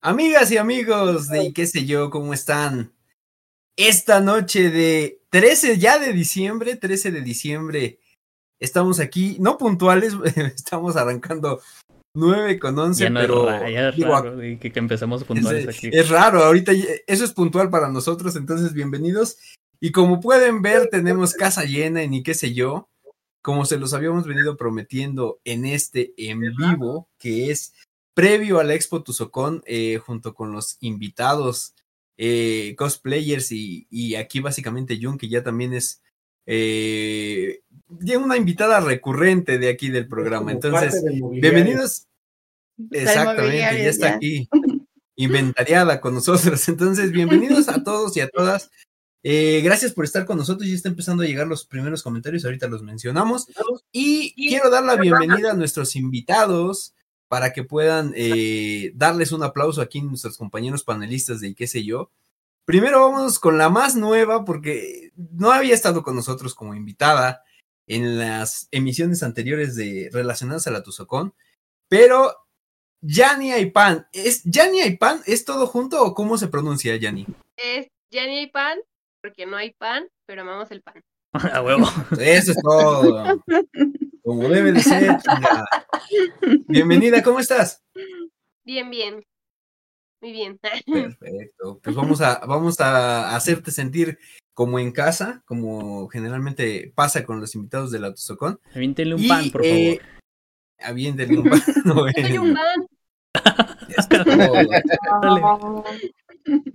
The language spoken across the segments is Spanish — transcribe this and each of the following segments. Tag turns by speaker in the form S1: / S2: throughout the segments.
S1: Amigas y amigos de y qué sé yo, ¿cómo están? Esta noche de 13 ya de diciembre, 13 de diciembre, estamos aquí, no puntuales, estamos arrancando 9 con 11,
S2: Ya no
S1: pero
S2: es, ra- ya es
S1: digo,
S2: raro y que, que empezamos puntuales
S1: es,
S2: aquí.
S1: es raro, ahorita eso es puntual para nosotros, entonces bienvenidos. Y como pueden ver, tenemos casa llena en y qué sé yo, como se los habíamos venido prometiendo en este en vivo, que es previo a la Expo Tuzocón, eh, junto con los invitados eh, cosplayers y, y aquí básicamente Jun, que ya también es eh, una invitada recurrente de aquí del programa. Entonces, bienvenidos. Exactamente, ya está
S3: ya.
S1: aquí inventariada con nosotros. Entonces, bienvenidos a todos y a todas. Eh, gracias por estar con nosotros. Ya está empezando a llegar los primeros comentarios, ahorita los mencionamos. Y quiero dar la bienvenida a nuestros invitados para que puedan eh, darles un aplauso aquí a nuestros compañeros panelistas de qué sé yo. Primero vamos con la más nueva porque no había estado con nosotros como invitada en las emisiones anteriores de relacionadas a la Tuzocón, pero Yani Aipan, ¿es Yani Aipan es todo junto o cómo se pronuncia Yani?
S3: Es ya ni hay pan, porque no hay pan, pero amamos el pan.
S2: A huevo.
S1: Eso es todo. Como debe de ser. chingada. Bienvenida, ¿cómo estás?
S3: Bien, bien. Muy bien.
S1: Perfecto. Pues vamos a, vamos a hacerte sentir como en casa, como generalmente pasa con los invitados del Autosocón.
S2: Aviéntenle un
S1: Y,
S2: pan, por
S1: eh,
S2: favor.
S1: aviéntenle un pan.
S3: Soy un pan.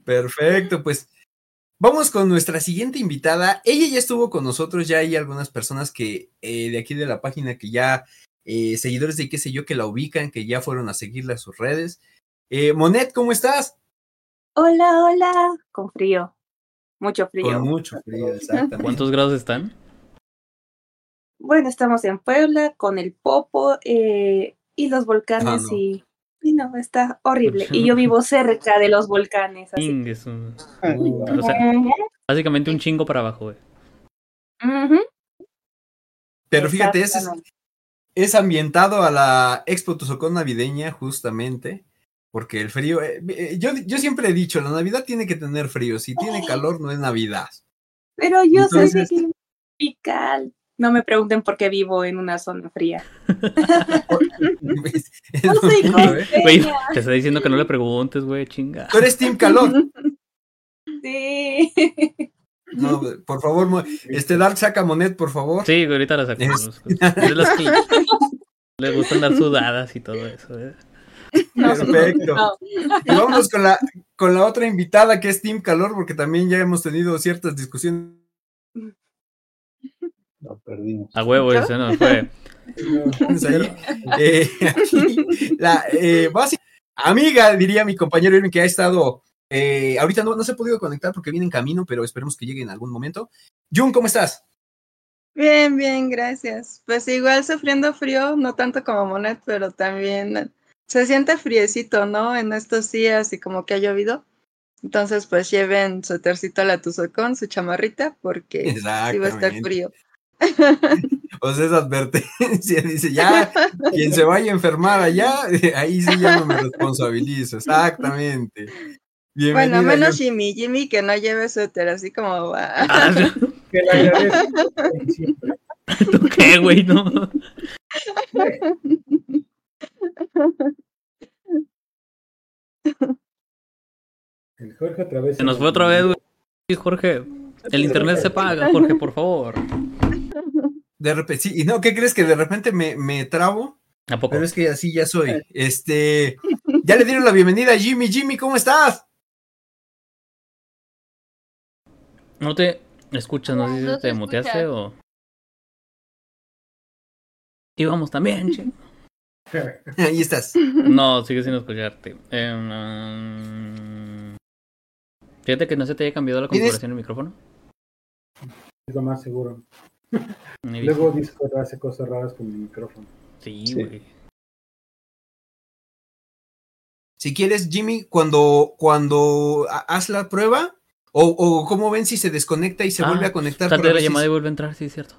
S1: Perfecto, pues vamos con nuestra siguiente invitada. Ella ya estuvo con nosotros, ya hay algunas personas que eh, de aquí de la página que ya, eh, seguidores de qué sé yo, que la ubican, que ya fueron a seguirla a sus redes. Eh, Monet, ¿cómo estás?
S4: Hola, hola. Con frío. Mucho frío.
S1: Con mucho frío, exactamente.
S2: ¿Cuántos grados están?
S4: Bueno, estamos en Puebla con el Popo eh, y los volcanes
S1: Ah, no.
S4: y, no, está horrible. Y yo vivo cerca de los volcanes, así.
S2: Ingues, un-
S1: Uh,
S2: o sea,
S4: Ujú,
S2: básicamente un chingo para abajo, güey.
S4: ujú.
S1: Pero fíjate, es, es ambientado a la Expo Tuzocón navideña, justamente, porque el frío, eh, eh, yo, yo siempre he dicho, la Navidad tiene que tener frío, si tiene calor no es Navidad.
S4: Pero yo soy
S1: Entonces-
S4: de clima tropical. No me pregunten por qué vivo en una zona fría.
S1: Es- es
S4: No soy
S2: te está diciendo que no le preguntes, güey, chinga.
S1: Tú eres Team Calor.
S4: Sí.
S1: No, por favor, este Dark saca Monet, por favor.
S2: Sí, güey, ahorita la sacamos. De las que le gusta andar sudadas y todo eso, ¿eh?
S4: No,
S1: Perfecto.
S4: no.
S1: Y vámonos con la, con la otra invitada que es Team Calor, porque también ya hemos tenido ciertas discusiones.
S5: Perdimos.
S2: A huevo, ese no fue.
S1: Eh, aquí, la eh, amiga, diría mi compañero Irving, que ha estado. eh, ahorita no, no se ha podido conectar porque viene en camino, pero esperemos que llegue en algún momento. Jun, ¿cómo estás?
S6: Bien, bien, gracias. Pues igual sufriendo frío, no tanto como Monet, pero también se siente friecito, ¿no? En estos días y como que ha llovido. Entonces, pues lleven su tercito a la Tuzocón, su chamarrita, porque sí va a estar frío.
S1: O sea, esa advertencia dice, ya, quien se vaya a enfermar allá, ahí sí ya no me responsabilizo. Exactamente. Bienvenida,
S6: Bueno, menos. Jimmy, Jimmy que no lleve suéter, así como va.
S2: Ah,
S5: Que siempre.
S2: ¿Tú qué, güey? No.
S5: El Jorge otra vez.
S2: Se nos fue otra vez, güey. Sí, Jorge. El internet se paga, Jorge, por favor.
S1: De repente, sí, y no, ¿qué crees que de repente me, me trabo?
S2: ¿A poco?
S1: Pero es que así ya soy. Este, ya le dieron la bienvenida a Jimmy. Jimmy, ¿cómo estás?
S2: No te escuchas, no sé si
S3: No
S2: te muteaste
S3: escucha.
S2: o. Y vamos también, che.
S1: Ahí estás.
S2: No, sigue sin escucharte. Em, mm, fíjate que no se te haya cambiado la
S1: ¿Tienes-
S2: configuración del micrófono.
S5: Es lo más seguro. Luego Discord hace cosas raras con mi micrófono.
S2: Sí.
S1: Si quieres, Jimmy, cuando, cuando ha- haz la prueba, o, o cómo ven si se desconecta y se
S2: Ah,
S1: vuelve a conectar.
S2: De la llamada y vuelve a entrar, sí, es cierto.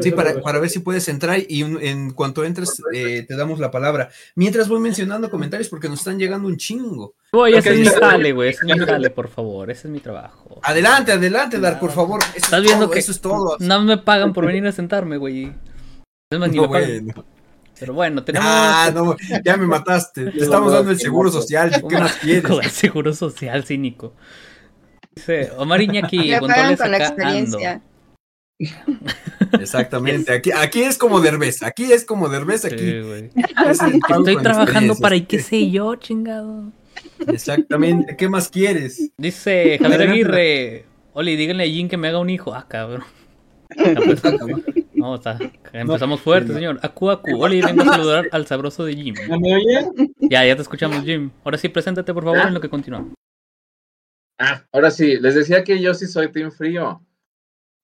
S5: Sí,
S1: para, para ver si puedes entrar y un- en cuanto entres eh, te damos la palabra. Mientras voy mencionando comentarios porque nos están llegando un chingo.
S2: Voy, ese es mi jale, güey. Ese es mi jale, por favor. Ese es mi trabajo.
S1: Adelante, adelante, Dar, por favor. Eso
S2: Estás
S1: es
S2: viendo
S1: todo,
S2: que
S1: eso es todo.
S2: no me pagan por venir a sentarme, güey. Es más, ni
S1: No,
S2: me pagan.
S1: bueno.
S2: Pero bueno, tenemos.
S1: Ah, no, ya me mataste. Te estamos dando el seguro social. ¿Qué más quieres?
S2: El seguro social cínico. Dice Omar Iñaki, con
S6: pagan con la
S2: ando.
S1: Exactamente. Aquí, aquí es como Derbez. Aquí es como Derbez. Aquí
S2: Sí,
S1: es
S2: Estoy trabajando para y qué sé yo, chingado.
S1: Exactamente. ¿Qué más quieres?
S2: Dice Javier Aguirre. Oli, díganle a Jin que me haga un hijo. Ah, cabrón. Ya, No, está. Empezamos fuerte, señor. Aku, Aku. Oli, vengo a saludar al sabroso de Jim.
S7: ¿No me oye?
S2: Ya, ya te escuchamos, Jim. Ahora sí, preséntate, por favor, en lo que continuamos.
S7: Ah, ahora sí, les decía que yo sí soy Team Frío.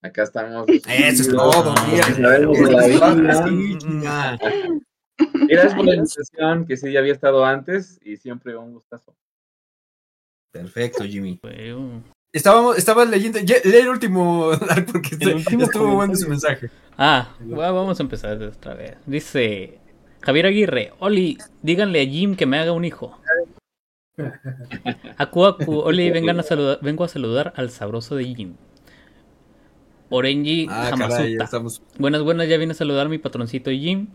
S7: Acá estamos.
S1: Eso es todo. Mira,
S7: Sabemos de la vida. Gracias por la invitación, que sí ya había estado antes y siempre un gustazo.
S1: Perfecto, Jimmy. Estábamos, estabas leyendo. ya- Lee el último, porque
S2: El último
S1: estuvo bueno su mensaje.
S2: Ah, va- vamos a empezar de otra vez. Dice Javier Aguirre, Oli, díganle a Jim que me haga un hijo. Aku, Aku, Oli, vengan a saludar, vengo a saludar al sabroso de Jim. Orenji
S1: Ah, caray, estamos.
S2: Buenas, buenas, ya vine a saludar a mi patroncito Jim.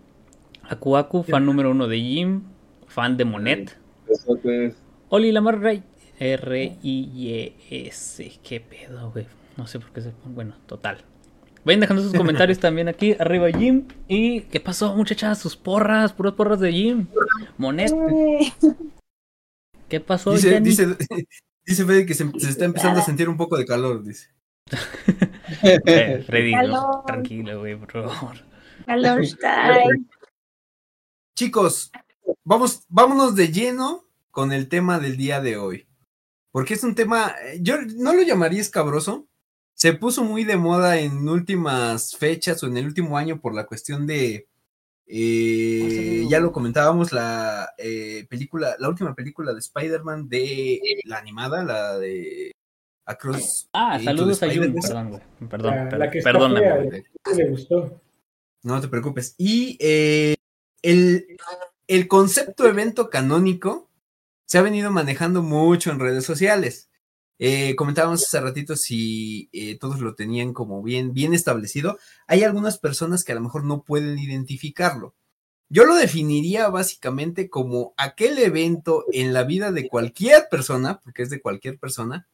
S2: Aku, Aku, fan número uno de Jim, fan de Monet.
S7: Besotes.
S2: Oli Lamar Ray. R-I-Y-S. ¿Qué pedo, güey? No sé por qué se pone. Bueno, total. Vayan dejando sus comentarios también aquí. Arriba Jim. ¿Y qué pasó, muchachas? Sus porras, puras porras de Jim. Monet. ¿Qué pasó,
S1: Dice,
S2: Jenny?
S1: dice, dice Freddy que se, se está empezando a sentir un poco de calor, dice.
S2: Eh, Freddy, no, tranquilo, güey, por favor.
S4: Calor.
S1: Chicos, vamos, vámonos de lleno con el tema del día de hoy. Porque es un tema, eh, yo no lo llamaría escabroso. Se puso muy de moda en últimas fechas o en el último año por la cuestión de, eh, ya lo comentábamos, la eh, película, la última película de Spider-Man de la animada, la de Across.
S2: Ah, saludos a Jun. Perdón, güey. Perdón,
S5: La-
S2: per-
S5: la que está
S2: perdóname,
S5: fea,
S2: güey.
S5: güey. ¿Qué le gustó?
S1: No te preocupes. Y eh, el, el concepto evento canónico se ha venido manejando mucho en redes sociales. Eh, comentábamos hace ratito si eh, todos lo tenían como bien, bien establecido. Hay algunas personas que a lo mejor no pueden identificarlo. Yo lo definiría básicamente como aquel evento en la vida de cualquier persona, porque es de cualquier persona,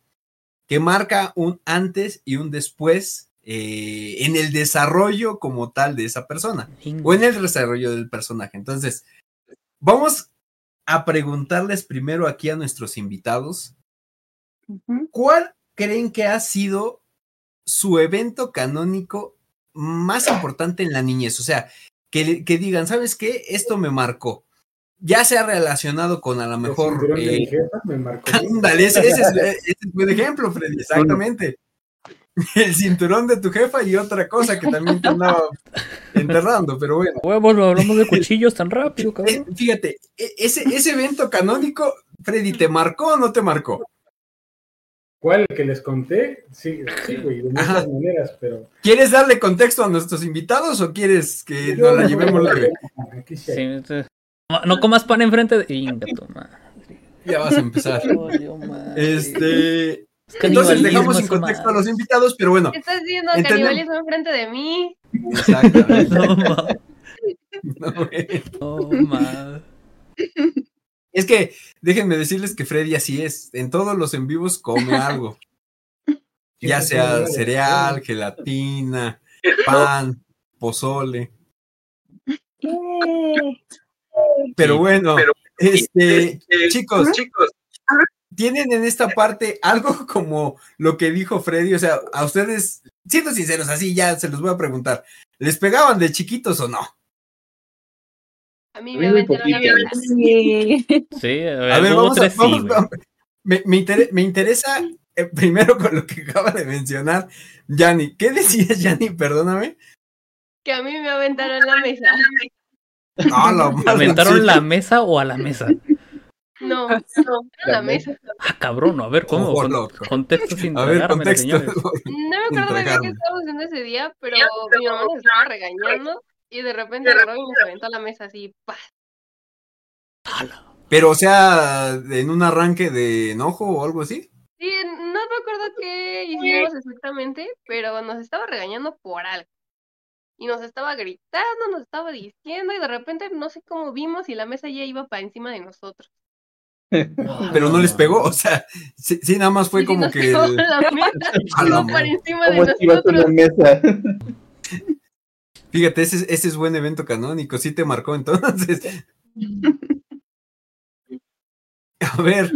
S1: que marca un antes y un después eh, en el desarrollo como tal de esa persona o en el desarrollo del personaje. Entonces, vamos a preguntarles primero aquí a nuestros invitados. ¿cuál creen que ha sido su evento canónico más importante en la niñez? O sea, que, que digan, ¿sabes qué? Esto me marcó. Ya se ha relacionado con a lo
S5: El
S1: mejor...
S5: cinturón de mi
S1: eh,
S5: jefa me marcó.
S1: Ándale, ese, ese es, ese es buen ejemplo, Freddy, exactamente. El cinturón de tu jefa y otra cosa que también te andaba enterrando, pero bueno.
S2: Huevos, no hablamos de cuchillos tan rápido,
S1: Eh,
S2: cabrón.
S1: fíjate, e- ese, ese evento canónico, Freddy, ¿te marcó o no te marcó?
S5: ¿Cuál que les conté? Sí, sí, güey, de muchas
S1: Ajá.
S5: maneras, pero.
S1: ¿Quieres darle contexto a nuestros invitados o quieres que nos la llevemos leve?
S5: Aquí sí.
S2: No, comas pan enfrente de. Inga tu madre.
S1: Ya vas a empezar. Este,
S2: Es
S1: entonces dejamos sin contexto a los invitados, pero bueno,
S3: ¿Qué estás diciendo?
S1: Entendemos.
S3: Canibalismo enfrente de mí.
S1: exactamente.
S2: No, ma-
S1: No,
S2: ma-
S1: Es que déjenme decirles que Freddy así es. En todos los en vivos come algo. Ya sea cereal, gelatina, pan, pozole. Pero bueno, este, chicos,
S7: chicos,
S1: tienen en esta parte algo como lo que dijo Freddy. O sea, a ustedes, siendo sinceros, así ya se los voy a preguntar. ¿Les pegaban de chiquitos o no?
S3: A mí
S7: A
S3: me metieron mierda.
S4: Sí.
S2: Sí, a ver,
S1: A vamos a,
S2: tres sí,
S1: vamos,
S2: güey.
S1: vamos. Me, me inter- me interesa eh, primero con lo que acaba de mencionar Yanni. ¿Qué decías, Yanni? Perdóname.
S3: Que a mí me aventaron la mesa.
S1: La madre,
S2: ¿Aventaron
S1: sí.
S2: la mesa o a la mesa?
S3: No, no, era la mesa.
S2: Ah, cabrón, a ver, ¿cómo?
S1: Ojo,
S2: Con- contexto sin
S1: A ver, contexto.
S2: señores.
S3: No me acuerdo muy bien qué estábamos haciendo ese día, pero mi mamá nos estaba regañando y de repente agarró y nos aventó a la mesa así, ¡pah!
S1: Pero, o sea, en un arranque de enojo o algo así.
S3: Sí, no me acuerdo qué hicimos exactamente, pero nos estaba regañando por algo. Y nos estaba gritando, nos estaba diciendo, y de repente no sé cómo vimos y la mesa ya iba para encima de nosotros.
S1: Pero no les pegó, o sea, sí, sí, nada más fue
S3: Y
S1: como
S3: nos
S1: que.
S3: pegó la mesa, iba para encima de
S8: ¿Cómo esquivas una
S3: nosotros.
S8: mesa?
S1: Fíjate, ese, es- ese es buen evento canónico, sí te marcó entonces. A ver,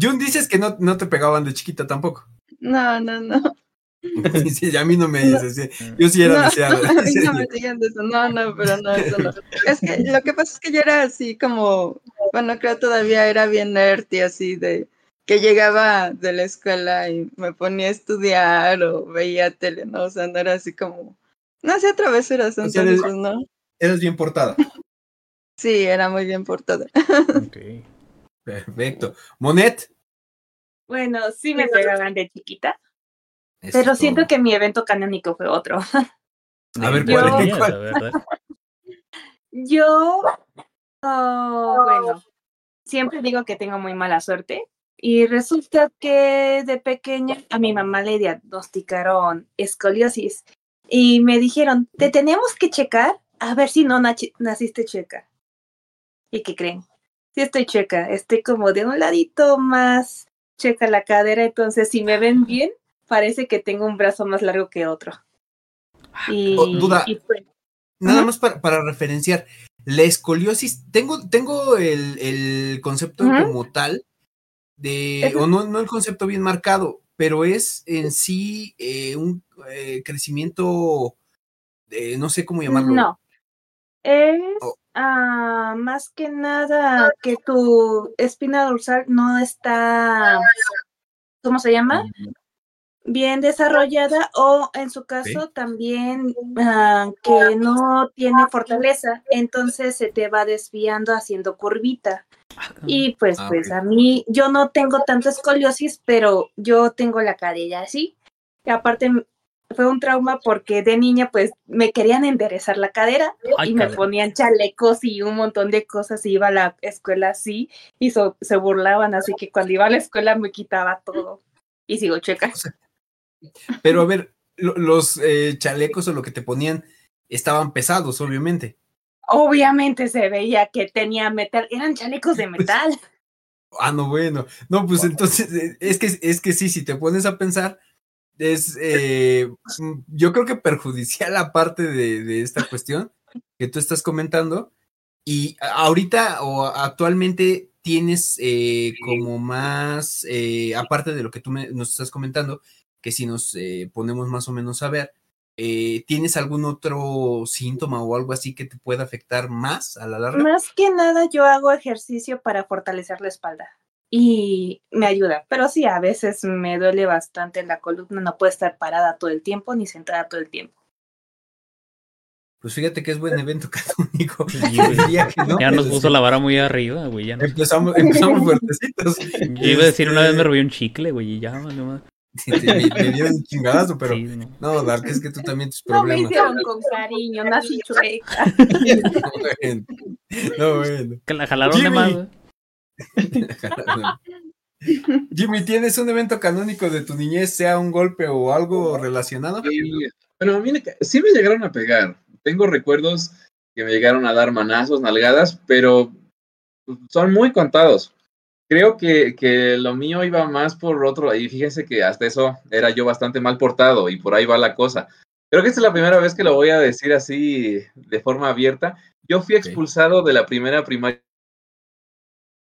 S1: Jun, dices que no, no te pegaban de chiquita tampoco.
S6: No, no, no.
S1: Sí, a mí no me dices, sí. yo sí era
S6: no,
S1: deseado.
S6: no me digan de eso. No, no, pero no, eso no. Es que lo que pasa es que yo era así como, bueno, creo todavía era bien nerd y así de que llegaba de la escuela y me ponía a estudiar o veía tele, ¿no? O sea, no era así como, no hacía travesuras,
S1: O sea,
S6: entonces,
S1: eres-
S6: ¿no?
S1: Eres bien portada.
S6: Sí, era muy bien portada.
S2: Ok.
S1: Perfecto. Monet.
S4: Bueno, sí me pegaban de chiquita, Pero
S1: es
S4: siento que mi evento canónico fue otro.
S1: A ver,
S4: Yo-
S1: ¿cuál,
S2: Yo-
S1: cuál?
S2: a ver, a ver.
S4: Yo, ah, bueno, siempre digo que tengo muy mala suerte y resulta que de pequeña a mi mamá le diagnosticaron escoliosis y me dijeron, te tenemos que checar a ver si no naciste checa. ¿Y qué creen? Sí estoy checa, estoy como de un ladito más checa la cadera, entonces si me ven bien, parece que tengo un brazo más largo que otro. Y,
S1: Oh, duda.
S4: y pues,
S1: Nada más para, para referenciar. La escoliosis, tengo, tengo el, el concepto como tal de, o no, no el concepto bien marcado, pero es en sí eh, un eh, crecimiento, eh, no sé cómo llamarlo.
S4: No. Es
S1: Oh.
S4: ah, más que nada que tu espina dorsal no está, ¿cómo se llama? Bien desarrollada o en su caso también ah, que no tiene fortaleza, entonces se te va desviando haciendo curvita. Y pues,
S1: Ah,
S4: pues a mí, yo no tengo tanta escoliosis, pero yo tengo la cadera así. Y aparte fue un trauma porque de niña pues me querían enderezar la cadera
S2: Ay,
S4: y me ponían chalecos y un montón de cosas y iba a la escuela así y so- se burlaban, así que cuando iba a la escuela me quitaba todo. Y sigo checa.
S1: Pero a ver, lo- los eh, chalecos o lo que te ponían estaban pesados, obviamente.
S4: Obviamente se veía que tenía metal, eran chalecos de metal.
S1: Ah, no, bueno. No, pues entonces, eh, es que, es que sí, si te pones a pensar, es, eh, mm, yo creo que perjudicial la parte de, de esta cuestión que tú estás comentando. Y ahorita o actualmente tienes eh, como más, eh, aparte de lo que tú me- nos estás comentando, que si nos eh, ponemos más o menos a ver, eh, ¿tienes algún otro síntoma o algo así que te pueda afectar más a la larga?
S4: Más que nada yo hago ejercicio para fortalecer la espalda y me ayuda, pero sí, a veces me duele bastante la columna, no puedo estar parada todo el tiempo ni sentada todo el tiempo.
S1: Pues fíjate que es buen evento canónico. Que no,
S2: Ya nos
S1: pero
S2: puso
S1: sí.
S2: la vara muy arriba, güey. Ya no-
S1: Empezamos, empezamos fuertecitos.
S2: Yo iba a decir, una vez me
S1: Este,
S2: robé un chicle, güey, y ya, vale,
S1: me, me dieron un chingadazo, pero
S2: Sí, no.
S1: Dark, es que tú también tus
S4: No me
S1: problemas.
S4: hicieron con cariño, nací chueca.
S1: No, bueno. No, bueno.
S2: Que la jalaron de
S1: Jimmy.
S2: más, güey.
S1: Jimmy, ¿tienes un evento canónico de tu niñez, sea un golpe o algo relacionado?
S7: Y, bueno, a mí sí me llegaron a pegar. Tengo recuerdos que me llegaron a dar manazos, nalgadas, pero son muy contados. Creo que, que lo mío iba más por otro, y fíjense que hasta eso era yo bastante mal portado y por ahí va la cosa. Creo que esta es la primera vez que lo voy a decir así de forma abierta. Yo fui expulsado de la primera primaria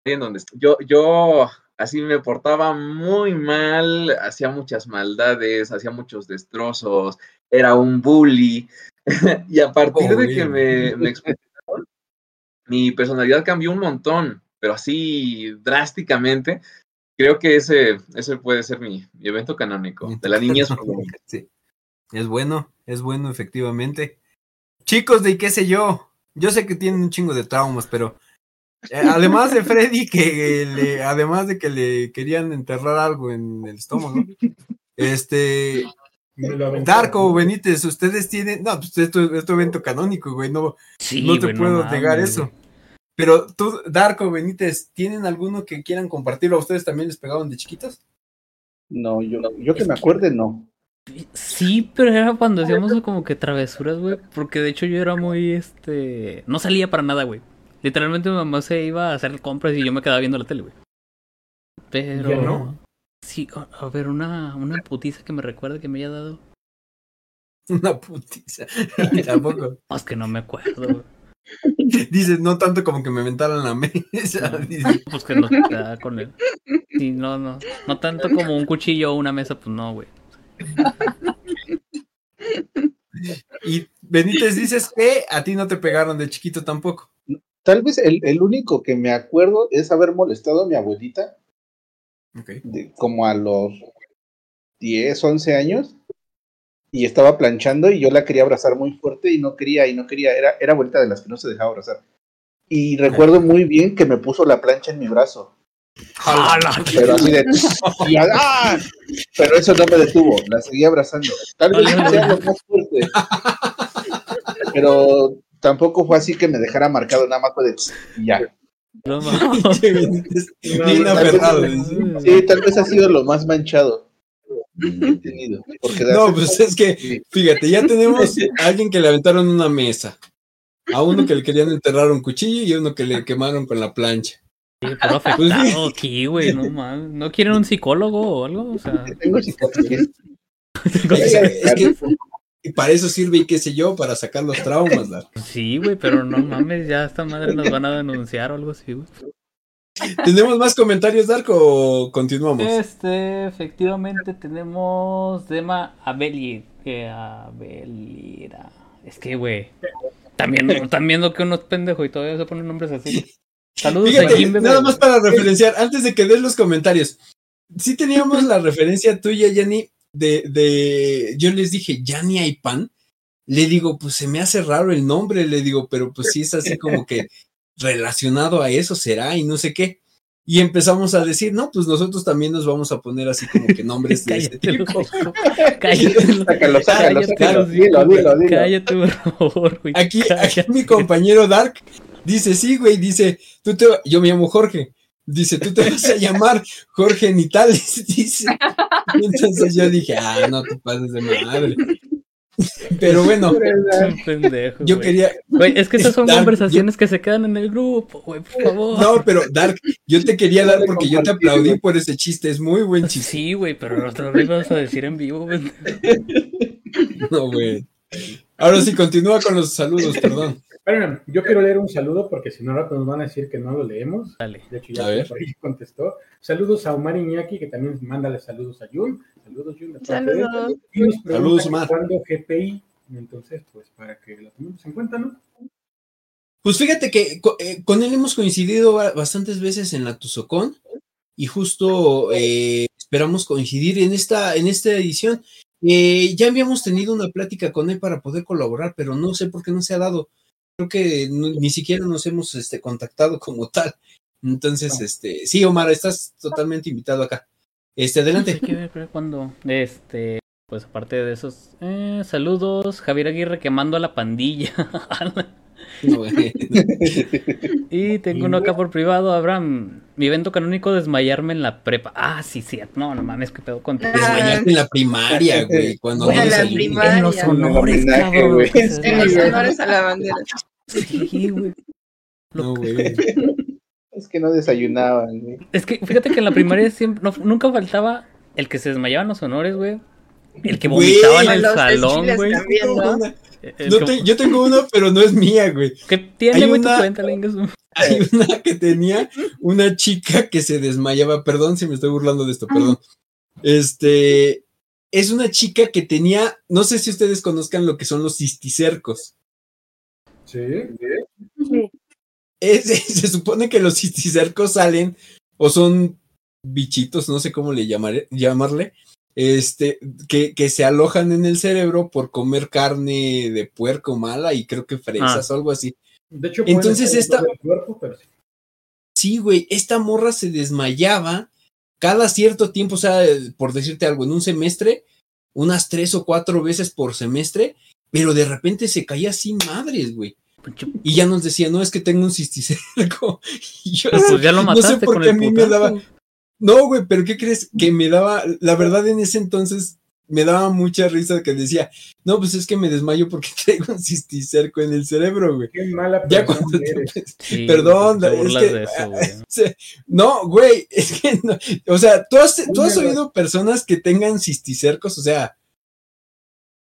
S7: en donde yo, yo así me portaba muy mal, hacía muchas maldades, hacía muchos destrozos, era un bully. y a partir de que me, me expulsaron, mi personalidad cambió un montón, pero así drásticamente. Creo que ese, ese puede ser mi, mi evento canónico de la niñez.
S1: Sí. Es bueno, es bueno, efectivamente. Chicos de qué sé yo, yo sé que tienen un chingo de traumas, pero Eh, Además de Freddy, que le, además de que le querían enterrar algo en el estómago, este. Darko Benítez, ustedes tienen, no, pues esto es tu evento canónico, güey, no,
S2: Sí,
S1: no te puedo negar
S2: güey.
S1: Pero tú, Darko Benítez, ¿tienen alguno que quieran compartirlo? ¿A ustedes también les pegaban de chiquitos?
S8: No, yo, yo que me acuerde, no.
S2: Sí, pero era cuando hacíamos como que travesuras, güey. Porque de hecho yo era muy, este... No salía para nada, güey. Literalmente mi mamá se iba a hacer compras y yo me quedaba viendo la tele, güey. Pero...
S5: ¿Ya no?
S2: Sí, a, ver, una, una putiza que me recuerde que me haya dado.
S1: Una putiza. Tampoco.
S2: Es que no me acuerdo, güey.
S1: Dices, no tanto como que me mentaran la mesa. dice.
S2: Pues que no con él. Sí, no, no. No tanto como un cuchillo o una mesa, pues no, güey.
S1: Y Benítez dices que a ti no te pegaron de chiquito tampoco.
S8: Tal vez el, el único que me acuerdo es haber molestado a mi abuelita
S1: Ok.
S8: de- como a los 10, 11 años y estaba planchando y yo la quería abrazar muy fuerte y no quería y no quería, era, era abuelita de las que no se dejaba abrazar. Y recuerdo muy bien que me puso la plancha en mi brazo, pero así de... ¡ah! Pero eso no me detuvo, la seguí abrazando. Tal vez sea lo más fuerte. Pero tampoco fue así que me dejara marcado, nada más fue de... ya.
S2: No
S5: No.
S8: Sí, tal vez ha sido lo más manchado
S1: No, pues es que, fíjate, ya tenemos a alguien que le aventaron una mesa. A uno que le querían enterrar un cuchillo y a uno que le quemaron con la plancha.
S2: Sí, afectado aquí, güey, no mames. ¿No quieren un psicólogo o algo? O sea,
S8: Tengo cicatrices.
S1: Es, es que y para eso sirve y qué sé yo, para sacar los traumas. ¿la?
S2: sí, güey, pero no mames, ya esta madre nos van a denunciar o algo así, güey.
S1: ¿Tenemos más comentarios, Darko, o continuamos?
S2: Este, efectivamente tenemos Dema Abeli, que Abelira. Es que, güey, también, también lo que uno es pendejo y todavía se ponen nombres así. Saludos a Jimbe.
S1: nada más para referenciar, antes de que des los comentarios. Sí teníamos la referencia tuya, Yanni, de, de, yo les dije, ¿Yanni hay pan? Le digo, pues se me hace raro el nombre, le digo, pero pues sí es así como que relacionado a eso será y no sé qué. Y empezamos a decir, no, pues nosotros también nos vamos a poner así como que nombres de este tipo.
S2: Cállate, por favor, güey.
S1: Aquí, aquí mi compañero Dark dice, sí, güey, dice, tú te, yo me llamo Jorge, dice, tú te vas a llamar Jorge Nitales, dice. Entonces yo dije, ah, no te pases de madre. Pero bueno,
S2: pendejo,
S1: yo quería,
S2: es que esas son
S1: Dark,
S2: conversaciones que se quedan en el grupo, güey, por favor.
S1: no, pero Dark, yo te quería dar porque yo te aplaudí por ese chiste, es muy buen chiste.
S2: Sí, güey, pero nosotros lo ibas a decir en vivo, güey.
S1: No, güey. Ahora sí, continúa con los saludos, perdón.
S5: Yo quiero leer un saludo porque si no, rato nos van a decir que no lo leemos.
S2: Dale.
S5: De hecho,
S1: A
S5: ya
S1: ver.
S5: por ahí contestó. Saludos a Omar Iñaki, que también mándale saludos a Jun. Saludos, él.
S6: Saludos.
S1: Saludos,
S5: que
S1: Omar.
S5: ¿Cuándo GPI? Entonces, pues para que lo tomemos en cuenta, ¿no?
S1: Pues fíjate que eh, con él hemos coincidido ba- bastantes veces en la Tuzocón y justo eh, esperamos coincidir en esta, en esta edición. Eh, ya habíamos tenido una plática con él para poder colaborar, pero no sé por qué no se ha dado. Creo que no- ni siquiera nos hemos este, contactado como tal. Entonces, este, sí, Omar, estás totalmente invitado acá. Este, adelante.
S2: Hay que ver cuando, este, pues aparte de esos, eh, saludos, Javier Aguirre quemando a la pandilla.
S1: No, güey.
S2: y tengo uno acá por privado, Abraham, mi evento canónico desmayarme en la prepa. Ah, sí, sí, no, no mames, qué pedo con
S1: Desmayaste en la primaria, güey, cuando no
S6: la primaria.
S2: En los honores,
S8: homenaje,
S2: cabrón.
S8: güey.
S6: En los honores a la bandera.
S2: Sí, güey.
S1: No, güey.
S8: Es que no desayunaban, güey.
S2: Es que fíjate que en la primaria siempre, no- nunca faltaba el que se desmayaba en los honores, güey. El que vomitaba en el salón, güey.
S6: ¿no?
S1: una-
S2: que-
S1: te- yo tengo uno, pero no es mía, güey.
S2: ¿Qué tiene,
S1: una-
S2: cuenta?
S1: Hay una que tenía una chica que se desmayaba. Perdón si me estoy burlando de esto, perdón. Este es una chica que tenía, no sé si ustedes conozcan lo que son los cisticercos.
S5: Sí.
S1: Es- se supone que los cisticercos salen o son bichitos, no sé cómo le llamaré, llamarle, este, que, que se alojan en el cerebro por comer carne de puerco mala y creo que fresas o algo así.
S5: De hecho,
S1: Entonces esta-
S5: cuerpo, pero sí.
S1: Sí, güey, esta morra se desmayaba cada cierto tiempo, o sea, por decirte algo, en un semestre, unas tres o cuatro veces por semestre, pero de repente se caía sin madres, güey. Y ya nos decía, no, es que tengo un cisticerco. Y yo
S2: pues ya lo
S1: no sé
S2: mataste
S1: por
S2: con
S1: qué a
S2: el
S1: mí me daba. No, güey, pero ¿qué crees? Que me daba, la verdad en ese entonces me daba mucha risa que decía, no, pues es que me desmayo porque traigo un cisticerco en el cerebro, güey.
S5: Qué mala
S1: Ya te-.
S2: Sí,
S1: Perdón,
S2: te
S1: es que-
S2: de eso, güey.
S1: Sí, No, güey, es que no. O sea, ¿tú has, tú has oído personas que tengan cisticercos? O sea,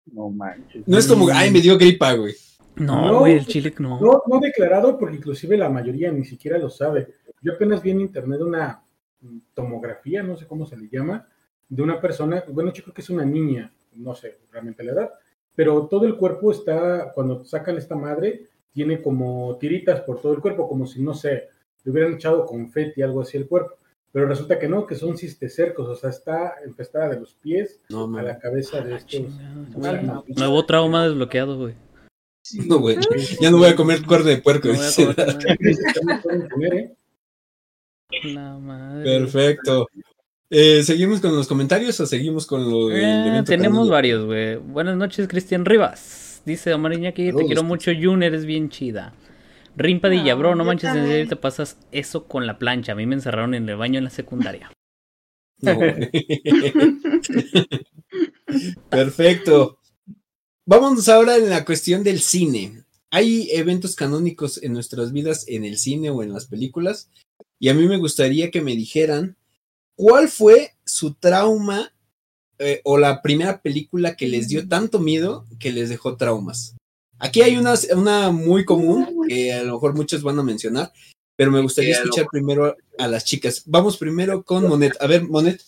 S8: No manches.
S1: no es como, ay, me dio gripa, güey.
S2: No,
S5: No,
S2: güey, el chile no.
S5: No, no declarado porque inclusive la mayoría ni siquiera lo sabe. Yo apenas vi en internet una tomografía, no sé cómo se le llama, de una persona, bueno, yo creo que es una niña, no sé realmente la edad, pero todo el cuerpo está, cuando sacan esta madre, tiene como tiritas por todo el cuerpo, como si, no sé, le hubieran echado confeti, algo así al cuerpo. Pero resulta que no, que son cisticercos, o sea, está infestada de los pies
S1: No,
S5: a la cabeza de
S2: Ah,
S5: estos.
S2: Nuevo trauma desbloqueado, güey.
S1: No, güey. Ya no voy a comer cuerno de puerco.
S2: No voy a
S1: dice.
S2: comer nada.
S5: no pueden comer, ¿eh?
S2: La madre.
S1: Perfecto. Eh, ¿Seguimos con los comentarios o seguimos con lo del
S2: Eh,
S1: evento
S2: tenemos varios, güey. Buenas noches, Cristian Rivas. Dice Omar Iñaki, te quiero mucho, Jun, eres bien chida. Rimpadilla,
S6: Ah,
S2: bro, no manches, en serio te pasas eso con la plancha. A mí me encerraron en el baño en la secundaria.
S1: No. Perfecto. Vamos ahora en la cuestión del cine. Hay eventos canónicos en nuestras vidas en el cine o en las películas. Y a mí me gustaría que me dijeran cuál fue su trauma eh, o la primera película que les dio tanto miedo que les dejó traumas. Aquí hay una, una muy común que a lo mejor muchos van a mencionar, pero me gustaría escuchar primero a las chicas. Vamos primero con Monet. A ver, Monet.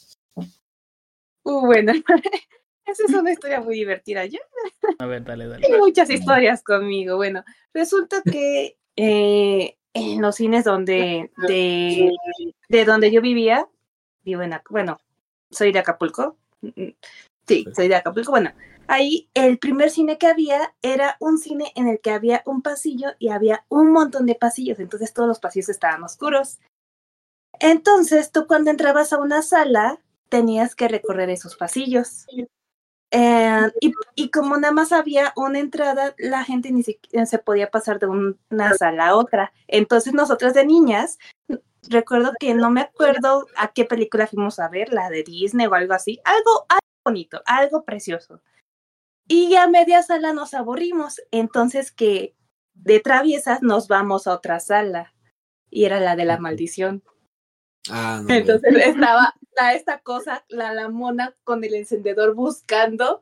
S4: Uh, bueno, esa es una historia muy divertida. Yo
S2: A ver, dale, dale.
S4: Hay muchas historias conmigo. Bueno, resulta que eh, en los cines donde de, de donde yo vivía, vivo en bueno, soy de Acapulco. mm, Sí, soy de Acapulco. Bueno, ahí el primer cine que había era un cine en el que había un pasillo y había un montón de pasillos, entonces todos los pasillos estaban oscuros. Entonces, tú cuando entrabas a una sala, tenías que recorrer esos pasillos. Eh, y, y como nada más había una entrada, la gente ni siquiera se podía pasar de un- una sala a otra. Entonces nosotras de niñas, recuerdo que no me acuerdo a qué película fuimos a ver, la de Disney o algo así, algo, algo bonito, algo precioso. Y a media sala nos aburrimos, entonces que de traviesas nos vamos a otra sala. Y era la de la maldición.
S1: Ah, no.
S4: Entonces estaba la, esta cosa, la, la mona con el encendedor buscando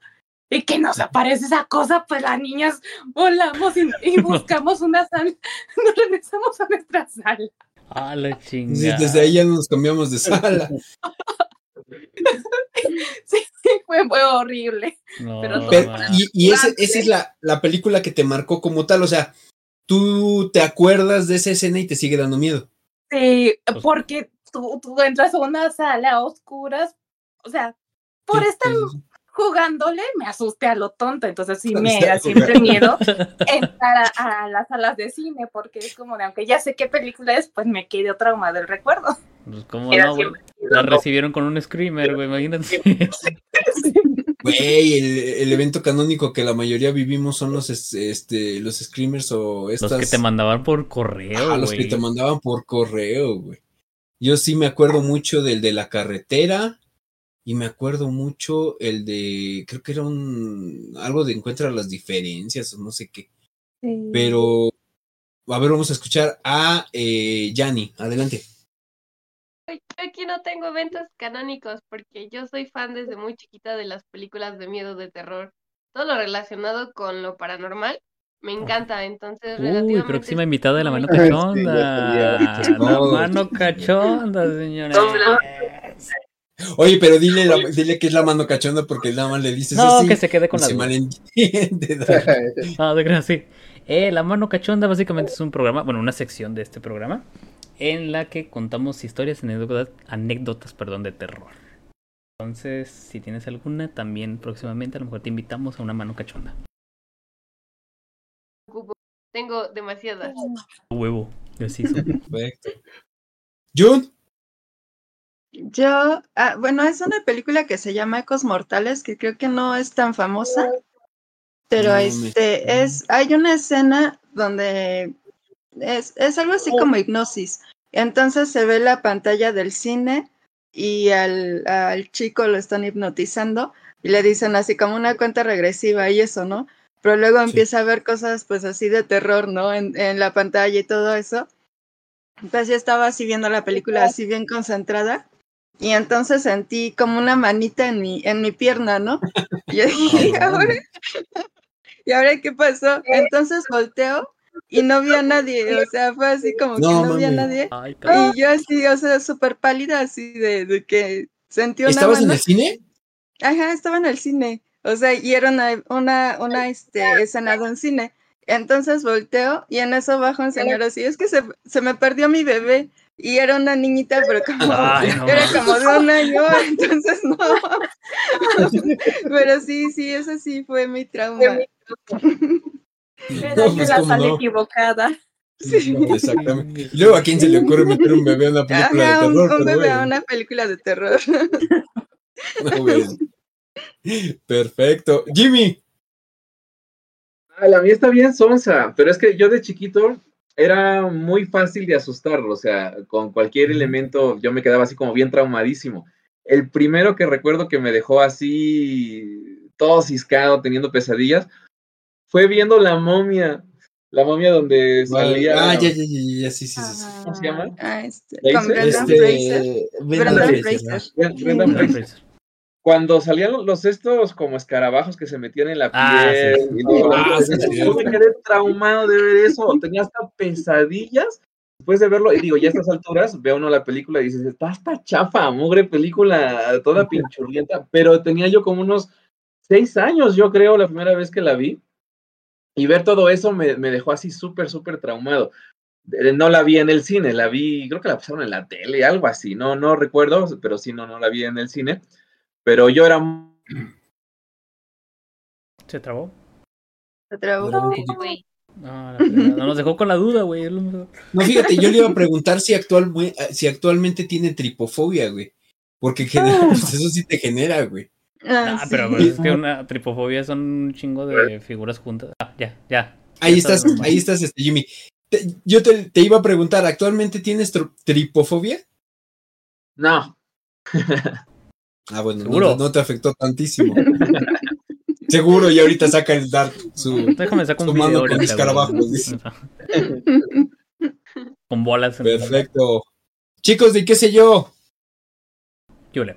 S4: y que nos aparece esa cosa, pues las niñas volamos y, y buscamos una sala, nos regresamos a nuestra sala.
S2: Ah, la
S1: Sí,
S2: chingada.
S1: desde ahí ya nos cambiamos de sala.
S4: Sí, fue, fue horrible.
S2: No,
S4: pero-
S1: Pero-
S2: ma.
S1: y y ese-
S4: Grande.
S1: esa es la, la película que te marcó como tal. O sea, tú te acuerdas de esa escena y te sigue dando miedo.
S4: Sí,
S2: Pues-
S4: porque tú, tú entras a una sala a oscuras, o sea, por estar jugándole me asusté a lo tonto, entonces sí
S1: Por
S4: me da siempre miedo entrar a, a las salas de cine, porque es como de, aunque ya sé qué película es, pues me quedé trauma del recuerdo.
S2: Pues, ¿cómo
S4: Era
S2: no, güey? La recibieron con un screamer, güey, imagínate.
S1: Güey, el, el evento canónico que la mayoría vivimos son los, es- este, los screamers o estas.
S2: Los que te mandaban por correo,
S1: Ajá, los que
S2: güey.
S1: te mandaban por correo, güey. Yo sí me acuerdo mucho del de la carretera y me acuerdo mucho el de, creo que era un, algo de encuentra las diferencias o no sé qué.
S4: Sí.
S1: Pero, a ver, vamos a escuchar a eh, Yanni. Adelante.
S3: Yo aquí no tengo eventos canónicos porque yo soy fan desde muy chiquita de las películas de miedo, de terror. Todo lo relacionado con lo paranormal me encanta, entonces
S2: Uy,
S3: relativamente...
S2: próxima invitada de la mano
S8: Sí,
S2: cachonda.
S8: sabía.
S2: la mano cachonda, señores.
S1: Oye, pero dile, la- dile que es la mano cachonda porque nada más le dices
S2: No,
S1: así.
S2: que se quede con la
S1: se malentiende.
S2: No, de gracia, sí. Eh, la mano cachonda básicamente es un programa, bueno, una sección de este programa en la que contamos historias, anécdotas, anécdotas, perdón, de terror. Entonces, si tienes alguna, también próximamente a lo mejor te invitamos a una mano cachonda.
S3: Tengo demasiadas.
S2: Huevo, yo sí soy.
S1: Perfecto. Jun,
S6: Yo, ah, bueno, es una película que se llama Ecos Mortales, que creo que no es tan famosa, pero
S1: No
S6: este es, hay una escena donde es, es algo así como hipnosis. Entonces se ve la pantalla del cine y al, al chico lo están hipnotizando y le dicen así como una cuenta regresiva y eso, ¿no? Pero luego
S1: Sí.
S6: empieza a ver cosas pues así de terror, ¿no? En, en la pantalla y todo eso. Entonces yo estaba así viendo la película así bien concentrada y entonces sentí como una manita en mi, en mi pierna, ¿no? Y yo dije, ¿y ahora? ¿Y ahora qué pasó? Entonces volteo y no vi a nadie, o sea, fue así como que
S1: No,
S6: no vi a
S1: mami.
S6: nadie.
S2: Ay.
S6: Y yo así, o sea, súper pálida así de, de que sentí una
S1: ¿estabas en el cine?
S6: Ajá, estaba en el cine. O sea, y era una, una, una este, escena de un cine. Entonces volteo y en eso baja un señor así. Es que se, se me perdió mi bebé. Y era una niñita, pero como,
S2: Ay, no
S6: era como de un año, entonces no. pero sí, sí, eso sí fue mi trauma.
S4: Era
S1: No, pues,
S4: la sala
S1: no.
S4: equivocada.
S6: Sí.
S1: Exactamente. Y luego, ¿a quién se le ocurre meter un bebé a una película
S6: Ajá,
S1: de
S6: un,
S1: terror?
S6: un
S1: Pero
S6: bebé a una película de terror.
S1: no, bueno. Perfecto. Jimmy,
S7: Ah, la mía está bien sonsa, pero es que yo de chiquito era muy fácil de asustarlo, o sea, con cualquier elemento yo me quedaba así como bien traumadísimo. El primero que recuerdo que me dejó así todo ciscado, teniendo pesadillas, fue viendo la momia, la momia donde salía...
S1: Ah, ya, ya, ya, ya, sí, sí, sí.
S7: ¿Cómo se llama?
S6: Ah, este,
S7: ¿Le
S6: con? Brendan
S1: Este,
S6: Fraser.
S1: Brendan Fraser.
S7: Cuando salían los estos como escarabajos que se metían en la piel
S2: Ah, sí.
S1: Ah, sí, es
S7: yo me quedé traumado de ver eso, tenía hasta pesadillas después de verlo, y digo, ya a estas alturas veo uno la película y dices, está hasta chafa, mugre película, toda pinchurrienta, pero tenía yo como unos seis años, yo creo, la primera vez que la vi, y ver todo eso me, me dejó así súper, súper traumado. Eh, No la vi en el cine, la vi, creo que la pasaron en la tele, algo así, no, no recuerdo, pero sí, no, no la vi en el cine, pero yo era
S2: ¿Se trabó?
S6: Se trabó.
S2: No. No, nos dejó con la duda, güey.
S1: No, fíjate, yo le iba a preguntar si, actual, si actualmente tiene tripofobia, güey. Porque genera- pues eso sí te genera, güey.
S6: Ah,
S2: Ah, pero pues, es que una tripofobia son un chingo de figuras juntas. Ah, ya, ya.
S1: Ahí
S2: Ya
S1: estás,
S2: normal.
S1: ahí estás, este, Jimmy. Te- yo te, te iba a preguntar, ¿actualmente tienes tripofobia?
S7: No,
S1: Ah, bueno, no,
S2: ¿Seguro?
S1: no te afectó tantísimo. Seguro, y ahorita saca el Dark su.
S2: Déjame sacar un
S1: Su
S2: video
S1: mano con escarabajos, dice.
S2: Con bolas. en el-
S1: Perfecto. Chicos, ¿de qué sé yo?
S2: Yule.